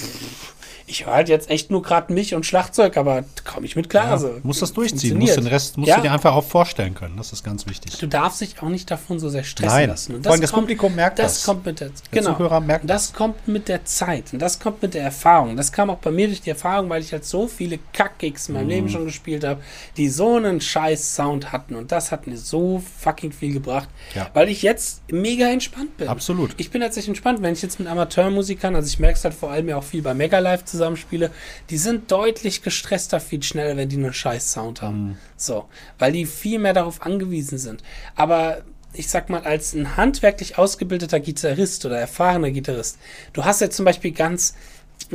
ich höre halt jetzt echt nur gerade mich und Schlagzeug, aber komme ich mit klar. Ja, also, muss das durchziehen, muss den Rest musst ja. du dir einfach auch vorstellen können. Das ist ganz wichtig. Du darfst dich auch nicht davon so sehr stressen Nein. lassen. Und das, das kommt, Publikum merkt das. Das kommt mit der, der genau. Zuhörer merkt das. Das kommt mit der Zeit und das kommt mit der Erfahrung. Das kam auch bei mir durch die Erfahrung, weil ich halt so viele Kackgigs in meinem mhm. Leben schon gespielt habe, die so einen scheiß Sound hatten und das hat mir so fucking viel gebracht, ja. weil ich jetzt mega entspannt bin. Absolut. Ich bin jetzt entspannt, wenn ich jetzt mit Amateurmusikern, also ich merke es halt vor allem ja auch viel bei Mega Live zusammenspiele, die sind deutlich gestresster, viel schneller, wenn die einen scheiß Sound haben. Mhm. So, weil die viel mehr darauf angewiesen sind. Aber ich sag mal, als ein handwerklich ausgebildeter Gitarrist oder erfahrener Gitarrist, du hast ja zum Beispiel ganz,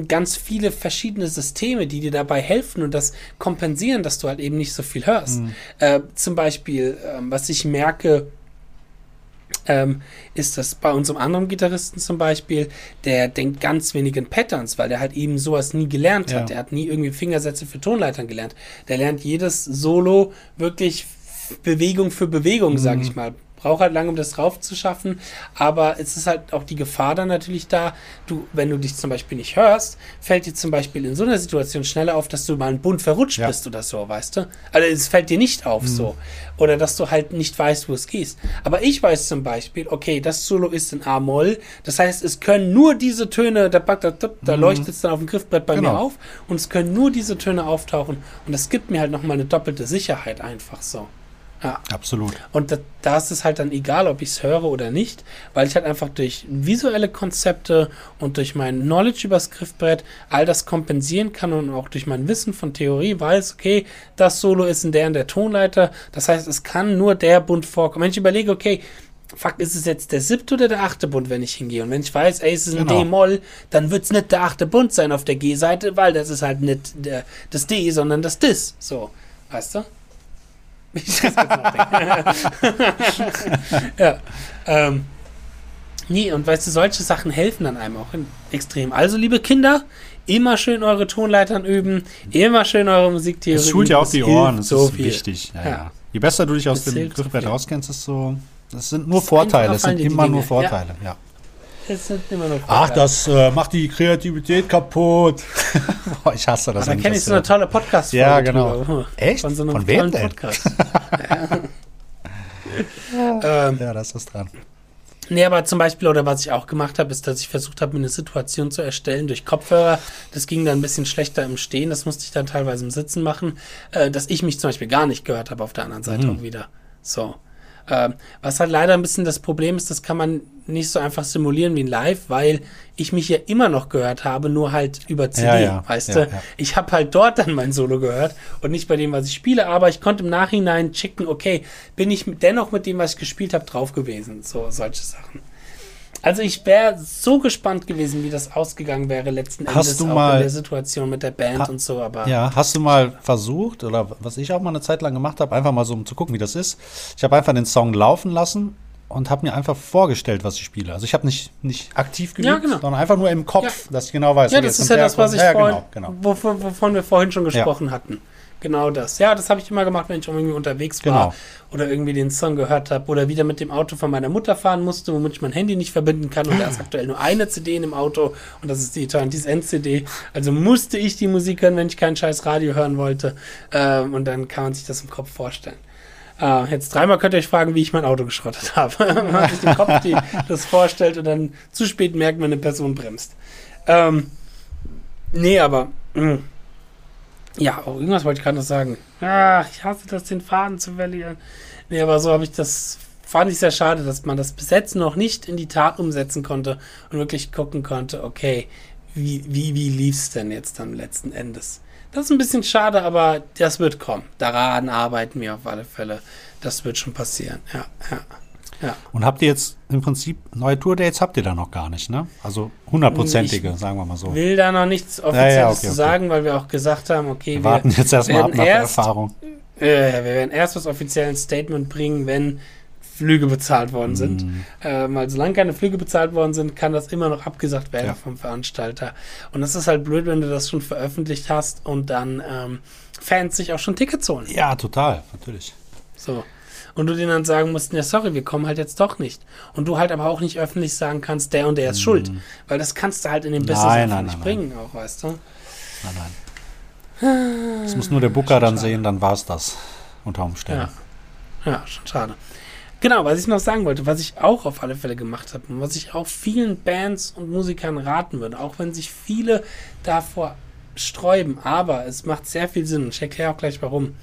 ganz viele verschiedene Systeme, die dir dabei helfen und das kompensieren, dass du halt eben nicht so viel hörst. Mhm. Äh, zum Beispiel, äh, was ich merke, ähm, ist das bei unserem anderen Gitarristen zum Beispiel, der denkt ganz wenig in Patterns, weil der halt eben sowas nie gelernt hat. Ja. Der hat nie irgendwie Fingersätze für Tonleitern gelernt. Der lernt jedes Solo wirklich Bewegung für Bewegung, mhm. sage ich mal, braucht halt lange, um das drauf zu schaffen. Aber es ist halt auch die Gefahr dann natürlich da, du, wenn du dich zum Beispiel nicht hörst, fällt dir zum Beispiel in so einer Situation schneller auf, dass du mal einen Bund verrutscht ja. bist oder so, weißt du? Also es fällt dir nicht auf mhm. so. Oder dass du halt nicht weißt, wo es gehst. Aber ich weiß zum Beispiel, okay, das Solo ist in A-Moll. Das heißt, es können nur diese Töne, da, da, da, da mhm. leuchtet es dann auf dem Griffbrett bei genau. mir auf und es können nur diese Töne auftauchen. Und das gibt mir halt nochmal eine doppelte Sicherheit einfach so. Ja. Absolut. Und da, da, ist es halt dann egal, ob ich es höre oder nicht, weil ich halt einfach durch visuelle Konzepte und durch mein Knowledge übers Griffbrett all das kompensieren kann und auch durch mein Wissen von Theorie weiß, okay, das Solo ist in der und der Tonleiter. Das heißt, es kann nur der Bund vorkommen. Wenn ich überlege, okay, fuck, ist es jetzt der siebte oder der achte Bund, wenn ich hingehe? Und wenn ich weiß, ey, es ist ein genau. D-Moll, dann wird es nicht der achte Bund sein auf der G-Seite, weil das ist halt nicht der, das D, sondern das Dis. So, weißt du? Ich das ja. Ähm, nee, und weißt du, solche Sachen helfen dann einem auch extrem. Also, liebe Kinder, immer schön eure Tonleitern üben, immer schön eure Musiktheorie. Das schult ja auch die Ohren, das so ist viel. wichtig. Ja, ja. Je besser du dich aus das dem Griffbrett rauskennst, desto. Das sind nur das Vorteile, das sind immer nur Vorteile, ja. Es sind immer noch Ach, das äh, macht die Kreativität kaputt. Boah, ich hasse das. Da kenne ich so eine tolle podcast Ja, genau. Drüber. Echt? Von so einem Von wem denn? Podcast. Ja, ähm, ja da ist was dran. Nee, aber zum Beispiel, oder was ich auch gemacht habe, ist, dass ich versucht habe, mir eine Situation zu erstellen durch Kopfhörer. Das ging dann ein bisschen schlechter im Stehen, das musste ich dann teilweise im Sitzen machen, äh, dass ich mich zum Beispiel gar nicht gehört habe auf der anderen Seite mhm. auch wieder. So. Ähm, was halt leider ein bisschen das Problem ist, das kann man nicht so einfach simulieren wie in Live, weil ich mich ja immer noch gehört habe, nur halt über CD, ja, ja, weißt ja, du? Ich habe halt dort dann mein Solo gehört und nicht bei dem, was ich spiele, aber ich konnte im Nachhinein checken, okay, bin ich dennoch mit dem, was ich gespielt habe, drauf gewesen. So, solche Sachen. Also ich wäre so gespannt gewesen, wie das ausgegangen wäre letzten hast Endes du mal, in der Situation mit der Band ha, und so. Aber ja, hast du mal versucht oder was ich auch mal eine Zeit lang gemacht habe, einfach mal so um zu gucken, wie das ist. Ich habe einfach den Song laufen lassen und habe mir einfach vorgestellt, was ich spiele. Also ich habe nicht, nicht aktiv geübt, ja, genau. sondern einfach nur im Kopf, ja. dass ich genau weiß. Ja, das ist ja das, was ich ja, vorhin, genau, genau. Wovon, wovon, wir vorhin schon gesprochen hatten. Genau das. Ja, das habe ich immer gemacht, wenn ich irgendwie unterwegs war genau. oder irgendwie den Song gehört habe oder wieder mit dem Auto von meiner Mutter fahren musste, womit ich mein Handy nicht verbinden kann und da ist aktuell nur eine CD in dem Auto und das ist die Eternity End-CD. Also musste ich die Musik hören, wenn ich kein scheiß Radio hören wollte ähm, und dann kann man sich das im Kopf vorstellen. Uh, jetzt dreimal könnt ihr euch fragen, wie ich mein Auto geschrottet habe. man hat sich den Kopf die, das vorstellt und dann zu spät merkt, wenn eine Person bremst. Ähm, nee, aber mh, hm. Ja, auch irgendwas wollte ich gerade noch sagen. Ach, ich hasse das, den Faden zu verlieren. Nee, aber so habe ich das, fand ich sehr schade, dass man das bis jetzt noch nicht in die Tat umsetzen konnte und wirklich gucken konnte, okay, wie, wie, wie lief es denn jetzt dann letzten Endes? Das ist ein bisschen schade, aber das wird kommen. Daran arbeiten wir auf alle Fälle. Das wird schon passieren. Ja, ja. Ja. Und habt ihr jetzt im Prinzip neue Tour-Dates habt ihr da noch gar nicht, ne? Also hundertprozentige, sagen wir mal so. Ich will da noch nichts Offizielles ja, ja, okay, zu sagen, weil wir auch gesagt haben, okay, wir warten jetzt erstmal ab nach erst, der Erfahrung. Äh, wir werden erst das offizielle Statement bringen, wenn Flüge bezahlt worden sind. Mm. Ähm, weil solange keine Flüge bezahlt worden sind, kann das immer noch abgesagt werden ja. vom Veranstalter. Und das ist halt blöd, wenn du das schon veröffentlicht hast und dann ähm, Fans sich auch schon Tickets holen. Ja, total, natürlich. So und du denen dann sagen musst, ja, sorry, wir kommen halt jetzt doch nicht. Und du halt aber auch nicht öffentlich sagen kannst, der und der ist mhm. schuld. Weil das kannst du halt in dem Business nein, nein, nicht nein, bringen, auch, weißt du? Nein, nein. Das muss nur der Booker dann schade. sehen, dann war es das. Unter Umständen. Ja. ja, schon schade. Genau, was ich noch sagen wollte, was ich auch auf alle Fälle gemacht habe und was ich auch vielen Bands und Musikern raten würde, auch wenn sich viele davor sträuben, aber es macht sehr viel Sinn und ich erkläre auch gleich warum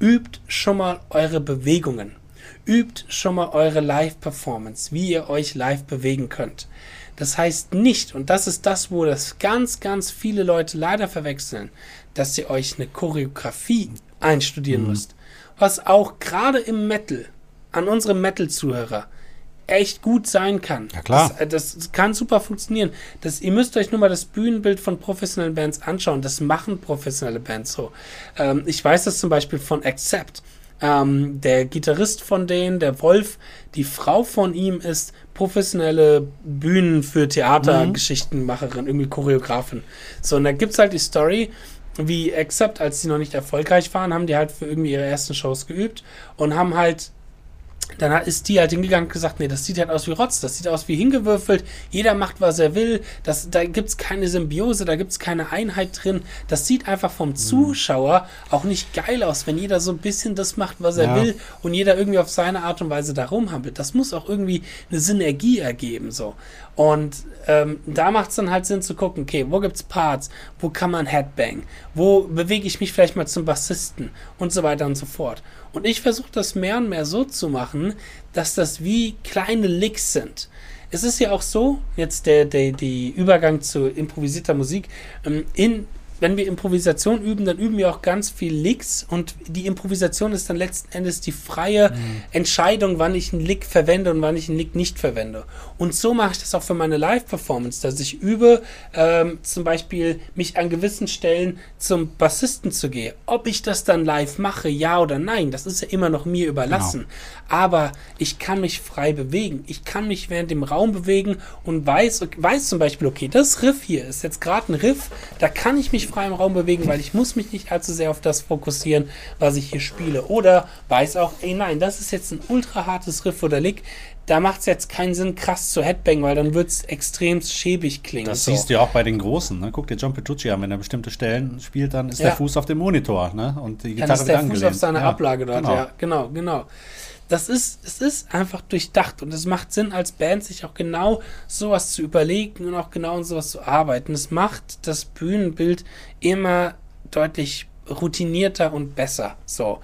übt schon mal eure Bewegungen. Übt schon mal eure Live-Performance, wie ihr euch live bewegen könnt. Das heißt nicht, und das ist das, wo das ganz, ganz viele Leute leider verwechseln, dass ihr euch eine Choreografie einstudieren mhm. müsst. Was auch gerade im Metal, an unsere Metal-Zuhörer, echt gut sein kann. Ja, klar. Das, äh, das, kann super funktionieren. Das, ihr müsst euch nur mal das Bühnenbild von professionellen Bands anschauen. Das machen professionelle Bands so. Ähm, ich weiß das zum Beispiel von Accept. Ähm, der Gitarrist von denen, der Wolf, die Frau von ihm ist professionelle Bühnen für Theatergeschichtenmacherin, mhm. irgendwie Choreografin. So, und da gibt es halt die Story, wie Accept, als die noch nicht erfolgreich waren, haben die halt für irgendwie ihre ersten Shows geübt und haben halt dann ist die halt hingegangen und gesagt, nee, das sieht halt aus wie Rotz, das sieht aus wie hingewürfelt, jeder macht, was er will, das, da gibt es keine Symbiose, da gibt es keine Einheit drin. Das sieht einfach vom mhm. Zuschauer auch nicht geil aus, wenn jeder so ein bisschen das macht, was er ja. will und jeder irgendwie auf seine Art und Weise da rumhampelt. Das muss auch irgendwie eine Synergie ergeben, so. Und ähm, da macht es dann halt Sinn zu gucken, okay, wo gibt es Parts, wo kann man Headbang, wo bewege ich mich vielleicht mal zum Bassisten und so weiter und so fort. Und ich versuche das mehr und mehr so zu machen, dass das wie kleine Licks sind. Es ist ja auch so, jetzt der, der die Übergang zu improvisierter Musik, ähm, in wenn wir Improvisation üben, dann üben wir auch ganz viel Licks und die Improvisation ist dann letzten Endes die freie mhm. Entscheidung, wann ich einen Lick verwende und wann ich einen Lick nicht verwende. Und so mache ich das auch für meine Live-Performance, dass ich übe, ähm, zum Beispiel mich an gewissen Stellen zum Bassisten zu gehen. Ob ich das dann live mache, ja oder nein, das ist ja immer noch mir überlassen. Genau. Aber ich kann mich frei bewegen. Ich kann mich während dem Raum bewegen und weiß, weiß zum Beispiel, okay, das Riff hier ist jetzt gerade ein Riff, da kann ich mich frei im Raum bewegen, weil ich muss mich nicht allzu sehr auf das fokussieren, was ich hier spiele. Oder weiß auch, ey nein, das ist jetzt ein ultra hartes Riff oder Lick, da macht es jetzt keinen Sinn, krass zu Headbang, weil dann wird es extrem schäbig klingen. Das so. siehst du ja auch bei den Großen. Ne? Guck dir John Petrucci an, wenn er bestimmte Stellen spielt, dann ist ja. der Fuß auf dem Monitor ne? und die Gitarre dann ist der Fuß auf seiner ja, Ablage dort, genau. ja, genau, genau. das ist, es ist einfach durchdacht und es macht Sinn als Band, sich auch genau sowas zu überlegen und auch genau an sowas zu arbeiten. Es macht das Bühnenbild immer deutlich routinierter und besser. So.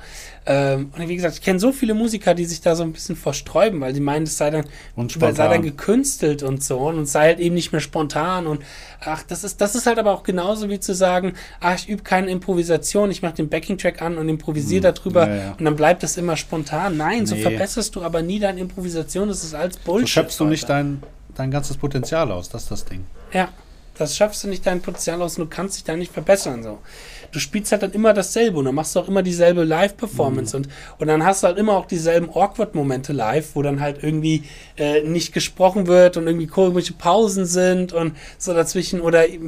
Ähm, und wie gesagt, ich kenne so viele Musiker, die sich da so ein bisschen versträuben, weil sie meinen, es sei dann, sei dann gekünstelt und so und es sei halt eben nicht mehr spontan und ach, das ist, das ist halt aber auch genauso wie zu sagen, ach, ich übe keine Improvisation, ich mache den Backing-Track an und improvisiere hm. darüber ja, ja. und dann bleibt das immer spontan. Nein, nee. so verbesserst du aber nie deine Improvisation, das ist als Bullshit. So schöpfst du nicht dein, dein ganzes Potenzial aus, das ist das Ding. Ja, das schaffst du nicht dein Potenzial aus und du kannst dich da nicht verbessern. So. Du spielst halt dann immer dasselbe und dann machst du auch immer dieselbe Live-Performance mhm. und, und dann hast du halt immer auch dieselben Awkward-Momente live, wo dann halt irgendwie äh, nicht gesprochen wird und irgendwie komische Pausen sind und so dazwischen oder äh,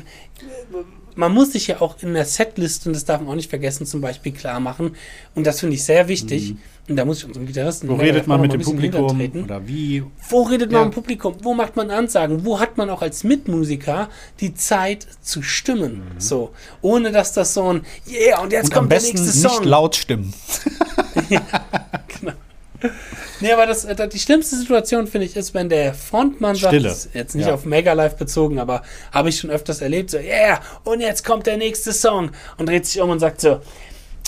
man muss sich ja auch in der Setlist, und das darf man auch nicht vergessen, zum Beispiel klar machen, und das finde ich sehr wichtig, mhm. und da muss ich unserem Gitarristen. Wo redet man mit dem Publikum oder wie? Wo redet man ja. mit dem Publikum? Wo macht man Ansagen? Wo hat man auch als Mitmusiker die Zeit zu stimmen? Mhm. So, ohne dass das so ein Yeah, und jetzt und kommt der nächste Song. Nicht laut stimmen. ja, genau. Nee, aber das, äh, die schlimmste Situation, finde ich, ist, wenn der Frontmann Stille. sagt, jetzt nicht ja. auf Mega Live bezogen, aber habe ich schon öfters erlebt, so, yeah, und jetzt kommt der nächste Song und dreht sich um und sagt so,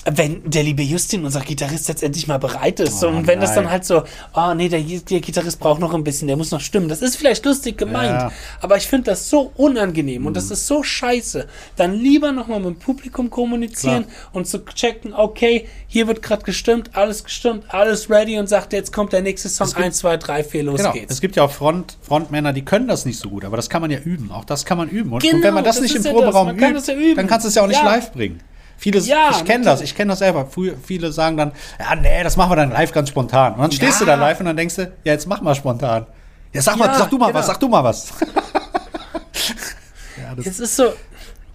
wenn der liebe Justin, unser Gitarrist, jetzt endlich mal bereit ist. Oh, und wenn nein. das dann halt so, oh nee, der, der, Gitarrist braucht noch ein bisschen, der muss noch stimmen. Das ist vielleicht lustig gemeint, ja. aber ich finde das so unangenehm mhm. und das ist so scheiße. Dann lieber nochmal mit dem Publikum kommunizieren Klar. und zu checken, okay, hier wird gerade gestimmt, alles gestimmt, alles ready und sagt, jetzt kommt der nächste Song, gibt, 1, 2, 3, 4, los genau. geht's. Es gibt ja auch Front, Frontmänner, die können das nicht so gut, aber das kann man ja üben. Auch das kann man üben. Und, genau, und wenn man das, das nicht im Proberaum übt, ja dann kannst du es ja auch nicht ja. live bringen. Viele, ja, ich kenne das, ich kenne das selber. Viele sagen dann, ja, nee, das machen wir dann live ganz spontan. Und dann stehst ja. du da live und dann denkst du, ja, jetzt mach mal spontan. Ja, sag mal, sag du mal genau. was, sag du mal was. ja, das es ist so,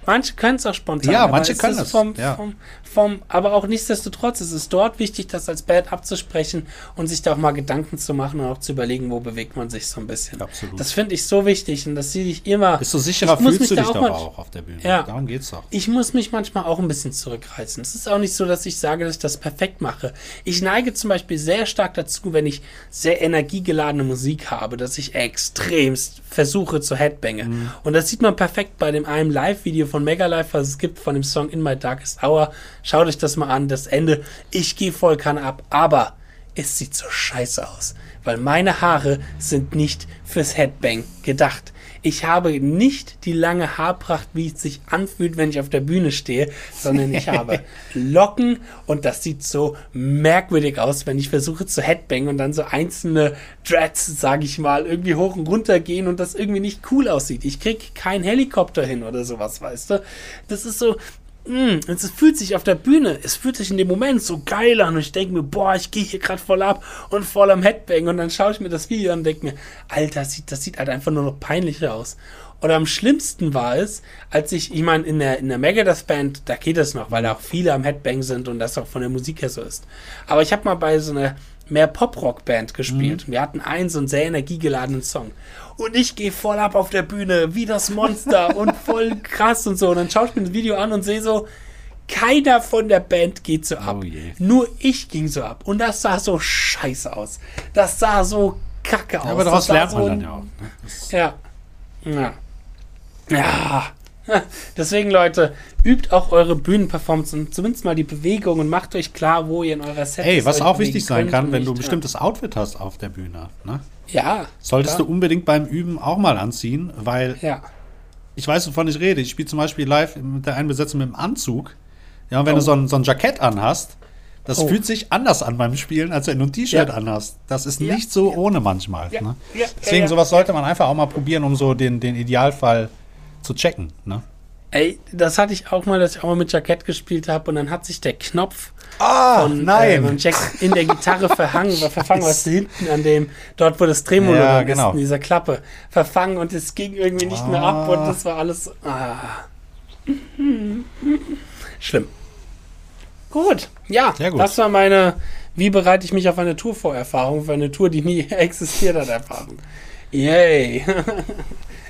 manche können es auch spontan. Ja, manche können es. Vom, ja. vom, vom, aber auch nichtsdestotrotz ist es dort wichtig, das als Band abzusprechen und sich da auch mal Gedanken zu machen und auch zu überlegen, wo bewegt man sich so ein bisschen. Absolut. Das finde ich so wichtig und das sehe ich immer. Bist du sicherer, fühlst du dich doch auch auf der Bühne. Ja. Darum geht's doch. Ich muss mich manchmal auch ein bisschen zurückreißen. Es ist auch nicht so, dass ich sage, dass ich das perfekt mache. Ich neige zum Beispiel sehr stark dazu, wenn ich sehr energiegeladene Musik habe, dass ich extremst versuche zu Headbangen. Mhm. Und das sieht man perfekt bei dem einen Live-Video von Megalife, was es gibt von dem Song In My Darkest Hour Schaut euch das mal an, das Ende. Ich gehe voll Kanne ab, aber es sieht so scheiße aus, weil meine Haare sind nicht fürs Headbang gedacht. Ich habe nicht die lange Haarpracht, wie es sich anfühlt, wenn ich auf der Bühne stehe, sondern ich habe Locken und das sieht so merkwürdig aus, wenn ich versuche zu Headbang und dann so einzelne Dreads, sage ich mal, irgendwie hoch und runter gehen und das irgendwie nicht cool aussieht. Ich krieg keinen Helikopter hin oder sowas, weißt du? Das ist so, Mm, es fühlt sich auf der Bühne, es fühlt sich in dem Moment so geil an und ich denke mir, boah, ich gehe hier gerade voll ab und voll am Headbang und dann schaue ich mir das Video an und denke mir, Alter, das sieht, das sieht halt einfach nur noch peinlicher aus. Oder am schlimmsten war es, als ich, ich meine, in der, in der Megadeth Band, da geht es noch, weil da auch viele am Headbang sind und das auch von der Musik her so ist. Aber ich habe mal bei so einer mehr Pop-Rock-Band gespielt. Mhm. Wir hatten einen so einen sehr energiegeladenen Song. Und ich gehe voll ab auf der Bühne, wie das Monster und voll krass und so. Und dann schaue ich mir das Video an und sehe so, keiner von der Band geht so ab. Oh Nur ich ging so ab. Und das sah so scheiße aus. Das sah so kacke aus. Ja, aber daraus lernt man so dann ja auch. Ne? Ja. Ja. Ja. Deswegen, Leute, übt auch eure Bühnenperformance und zumindest mal die Bewegung und macht euch klar, wo ihr in eurer Set Hey, was auch wichtig sein kann, wenn du ein bestimmtes Outfit hast auf der Bühne. Ne? Ja. Solltest klar. du unbedingt beim Üben auch mal anziehen, weil ja. ich weiß, wovon ich rede. Ich spiele zum Beispiel live mit der einen Besetzung mit dem Anzug. Ja, und wenn oh. du so ein, so ein Jackett anhast, das oh. fühlt sich anders an beim Spielen, als wenn du ein T-Shirt ja. anhast. Das ist ja. nicht so ohne manchmal. Ne? Deswegen, sowas sollte man einfach auch mal probieren, um so den, den Idealfall zu checken. Ne? Ey, das hatte ich auch mal, dass ich auch mal mit Jackett gespielt habe und dann hat sich der Knopf ah, von nein. Äh, Jack in der Gitarre verhangen, verfangen, was hinten an dem, dort wo das Tremolo ja, genau. ist, in dieser Klappe, verfangen und es ging irgendwie nicht ah. mehr ab und das war alles. Ah. Schlimm. Gut, ja, gut. das war meine, wie bereite ich mich auf eine Tour vor Erfahrung, für eine Tour, die nie existiert hat, Erfahrung. Yay.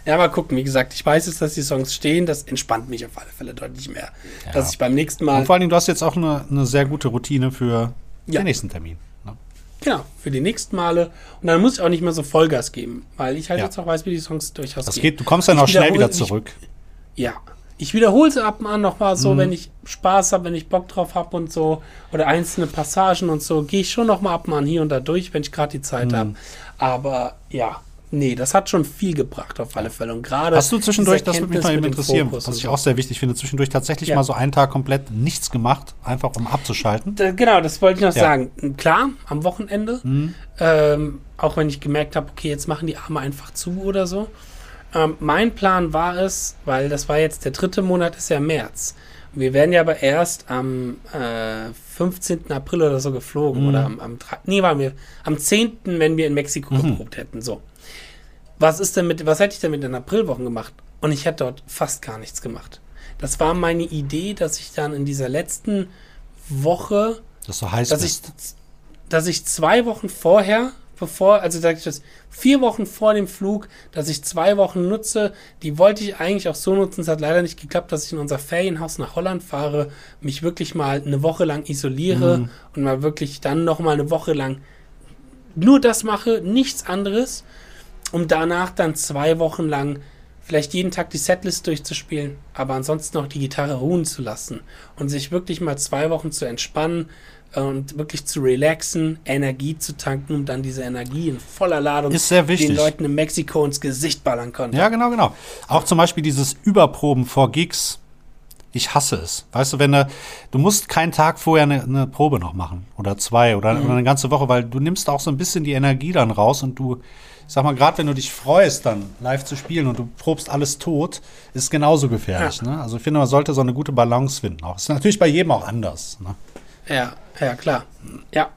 Ja, mal gucken. Wie gesagt, ich weiß jetzt, dass die Songs stehen. Das entspannt mich auf alle Fälle deutlich mehr. Ja. Dass ich beim nächsten Mal. Und vor allen Dingen, du hast jetzt auch eine, eine sehr gute Routine für ja. den nächsten Termin. Ne? Genau, für die nächsten Male. Und dann muss ich auch nicht mehr so Vollgas geben, weil ich halt ja. jetzt auch weiß, wie die Songs durchaus das gehen. Geht, du kommst dann auch schnell wieder zurück. Ich, ja, ich wiederhole sie ab und an nochmal so, mhm. wenn ich Spaß habe, wenn ich Bock drauf habe und so. Oder einzelne Passagen und so. Gehe ich schon nochmal ab und an hier und da durch, wenn ich gerade die Zeit mhm. habe. Aber ja, nee, das hat schon viel gebracht auf alle Fälle. Und gerade. Hast du zwischendurch, das würde mich mal interessieren, was ich auch sehr wichtig finde, zwischendurch tatsächlich ja. mal so einen Tag komplett nichts gemacht, einfach um abzuschalten? Da, genau, das wollte ich noch ja. sagen. Klar, am Wochenende. Mhm. Ähm, auch wenn ich gemerkt habe, okay, jetzt machen die Arme einfach zu oder so. Ähm, mein Plan war es, weil das war jetzt der dritte Monat, ist ja März. Wir werden ja aber erst am äh, 15. April oder so geflogen. Mhm. Oder am, am nee, waren wir am 10., wenn wir in Mexiko mhm. geprobt hätten. So. Was ist denn mit, was hätte ich denn mit den Aprilwochen gemacht? Und ich hätte dort fast gar nichts gemacht. Das war meine Idee, dass ich dann in dieser letzten Woche, das so heiß dass ich, dass ich zwei Wochen vorher bevor, also sag ich das, vier Wochen vor dem Flug, dass ich zwei Wochen nutze. Die wollte ich eigentlich auch so nutzen. Es hat leider nicht geklappt, dass ich in unser Ferienhaus nach Holland fahre, mich wirklich mal eine Woche lang isoliere mhm. und mal wirklich dann noch mal eine Woche lang nur das mache, nichts anderes, um danach dann zwei Wochen lang vielleicht jeden Tag die Setlist durchzuspielen, aber ansonsten auch die Gitarre ruhen zu lassen und sich wirklich mal zwei Wochen zu entspannen, und wirklich zu relaxen, Energie zu tanken, um dann diese Energie in voller Ladung den Leuten in Mexiko ins Gesicht ballern konnte. Ja, genau, genau. Auch zum Beispiel dieses Überproben vor Gigs. Ich hasse es. Weißt du, wenn du, du musst keinen Tag vorher eine, eine Probe noch machen oder zwei oder, mhm. oder, eine ganze Woche, weil du nimmst auch so ein bisschen die Energie dann raus und du, sag mal, gerade wenn du dich freust, dann live zu spielen und du probst alles tot, ist genauso gefährlich. Ja. Ne? Also ich finde, man sollte so eine gute Balance finden. Auch ist natürlich bei jedem auch anders. Ne? Ja, ja, klar. Ja.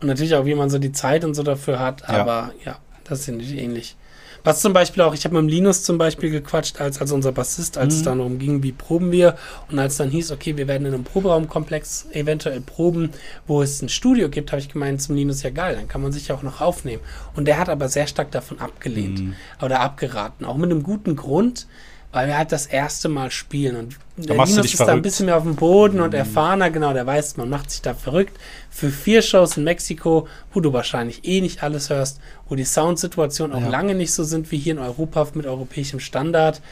Und natürlich auch, wie man so die Zeit und so dafür hat, aber ja, ja das ist nicht ähnlich. Was zum Beispiel auch, ich habe mit dem Linus zum Beispiel gequatscht, als, als unser Bassist, als mhm. es dann darum ging, wie proben wir. Und als dann hieß, okay, wir werden in einem Proberaumkomplex eventuell proben, wo es ein Studio gibt, habe ich gemeint zum Linus, ja geil, dann kann man sich ja auch noch aufnehmen. Und der hat aber sehr stark davon abgelehnt mhm. oder abgeraten. Auch mit einem guten Grund, weil wir halt das erste Mal spielen. Und der Linus ist verrückt. da ein bisschen mehr auf dem Boden und mhm. erfahrener, genau, der weiß, man macht sich da verrückt. Für vier Shows in Mexiko, wo du wahrscheinlich eh nicht alles hörst, wo die Soundsituationen auch ja. lange nicht so sind wie hier in Europa mit europäischem Standard.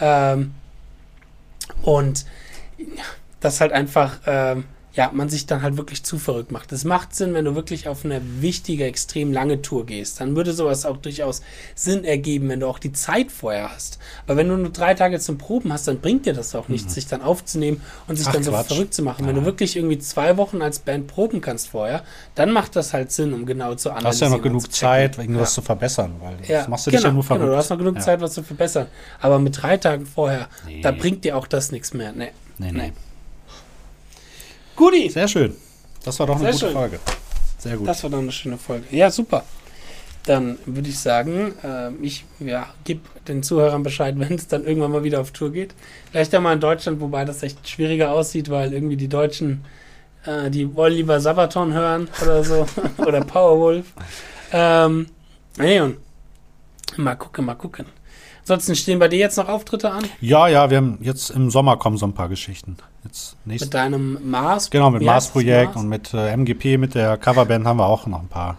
Ähm, und das halt einfach, ähm, ja, man sich dann halt wirklich zu verrückt macht. Es macht Sinn, wenn du wirklich auf eine wichtige, extrem lange Tour gehst. Dann würde sowas auch durchaus Sinn ergeben, wenn du auch die Zeit vorher hast. Aber wenn du nur drei Tage zum Proben hast, dann bringt dir das auch nichts, mhm. sich dann aufzunehmen und sich Ach, dann so Quatsch. verrückt zu machen. Ja. Wenn du wirklich irgendwie zwei Wochen als Band proben kannst vorher, dann macht das halt Sinn, um genau zu analysieren. Du hast ja noch genug Zeit, irgendwas ja. zu verbessern, weil ja. das machst du genau, dich ja nur verrückt. Genau, du hast noch genug Zeit, was zu verbessern. Aber mit drei Tagen vorher, nee. da bringt dir auch das nichts mehr. Nee. Nee, nee. nee. Guti. Sehr schön. Das war doch eine Sehr gute schön. Frage. Sehr gut. Das war doch eine schöne Folge. Ja, super. Dann würde ich sagen, äh, ich ja, gebe den Zuhörern Bescheid, wenn es dann irgendwann mal wieder auf Tour geht. Vielleicht ja mal in Deutschland, wobei das echt schwieriger aussieht, weil irgendwie die Deutschen, äh, die wollen lieber Sabaton hören oder so. oder Powerwolf. Ähm, nee, und mal gucken, mal gucken. Ansonsten stehen bei dir jetzt noch Auftritte an? Ja, ja, wir haben jetzt im Sommer kommen so ein paar Geschichten. Jetzt nächst, mit deinem Mars? Genau, mit Mars-Projekt Mars? und mit äh, MGP, mit der Coverband haben wir auch noch ein paar.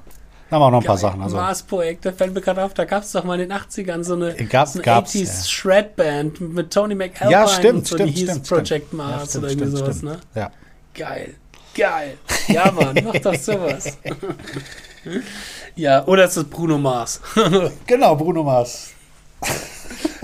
Da haben wir auch noch ein Geil. paar Sachen. Also. Mars-Projekt, da fällt mir gerade auf, da gab es doch mal in den 80ern so eine, gab, so eine 80s ja. Shred-Band mit Tony McAlpine ja, stimmt, und so, stimmt, die hieß stimmt, Project stimmt. Mars ja, oder irgendwie stimmt, sowas, ne? Ja. Geil. Geil. Ja, Mann, mach doch sowas. ja, oder ist das Bruno Mars? genau, Bruno Mars.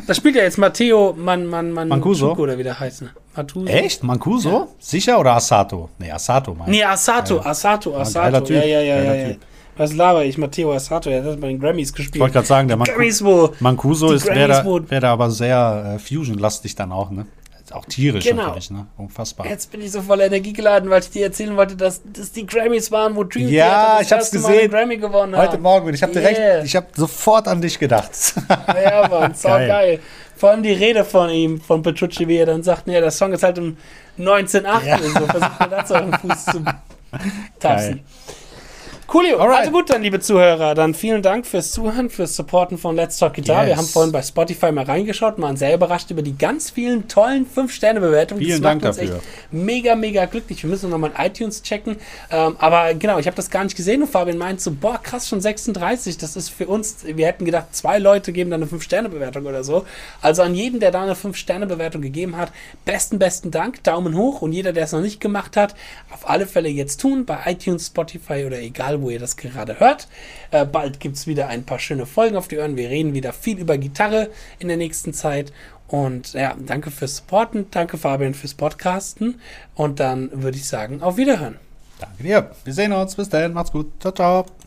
Da spielt ja jetzt Matteo Man, Man, Man Mancuso oder wie der heißt. Ne? Matuso. Echt? Mancuso? Ja. Sicher oder Asato? Nee, Asato meinst Nee, Asato, ja. Asato, Asato. Ja, ja, ja, ja, ja. Was laber ich? Matteo Asato, der hat bei den Grammys gespielt. Ich wollte gerade sagen, der Man Grammys, wo Mancuso ist, wäre da, wär da aber sehr äh, Fusion-lastig dann auch, ne? Auch tierisch genau. natürlich, ne? Unfassbar. Jetzt bin ich so voller Energie geladen, weil ich dir erzählen wollte, dass das die Grammys waren, wo Dream ja, Theater das ich hab's gesehen. Grammy gewonnen Heute Morgen. Ich habe yeah. direkt, ich habe sofort an dich gedacht. Ja, Mann, so geil. geil. Vor allem die Rede von ihm, von Petrucci, wie er dann sagt, ja, der Song ist halt um 1908 ja. und so. Versucht man dazu auf den Fuß zu tapsen. Coolio. Alright. Also gut, dann, liebe Zuhörer, dann vielen Dank fürs Zuhören, fürs Supporten von Let's Talk Guitar. Yes. Wir haben vorhin bei Spotify mal reingeschaut, waren sehr überrascht über die ganz vielen tollen 5-Sterne-Bewertungen. Vielen das Dank uns dafür. Echt mega, mega glücklich. Wir müssen nochmal iTunes checken. Ähm, aber genau, ich habe das gar nicht gesehen und Fabian meint so, boah, krass, schon 36. Das ist für uns, wir hätten gedacht, zwei Leute geben da eine 5-Sterne-Bewertung oder so. Also an jeden, der da eine 5-Sterne-Bewertung gegeben hat, besten, besten Dank, Daumen hoch und jeder, der es noch nicht gemacht hat, auf alle Fälle jetzt tun, bei iTunes, Spotify oder egal, wo ihr das gerade hört. Äh, bald gibt es wieder ein paar schöne Folgen auf die Ohren. Wir reden wieder viel über Gitarre in der nächsten Zeit. Und ja, danke fürs Supporten, danke Fabian fürs Podcasten. Und dann würde ich sagen, auf Wiederhören. Danke dir. Wir sehen uns. Bis dann. Macht's gut. Ciao, ciao.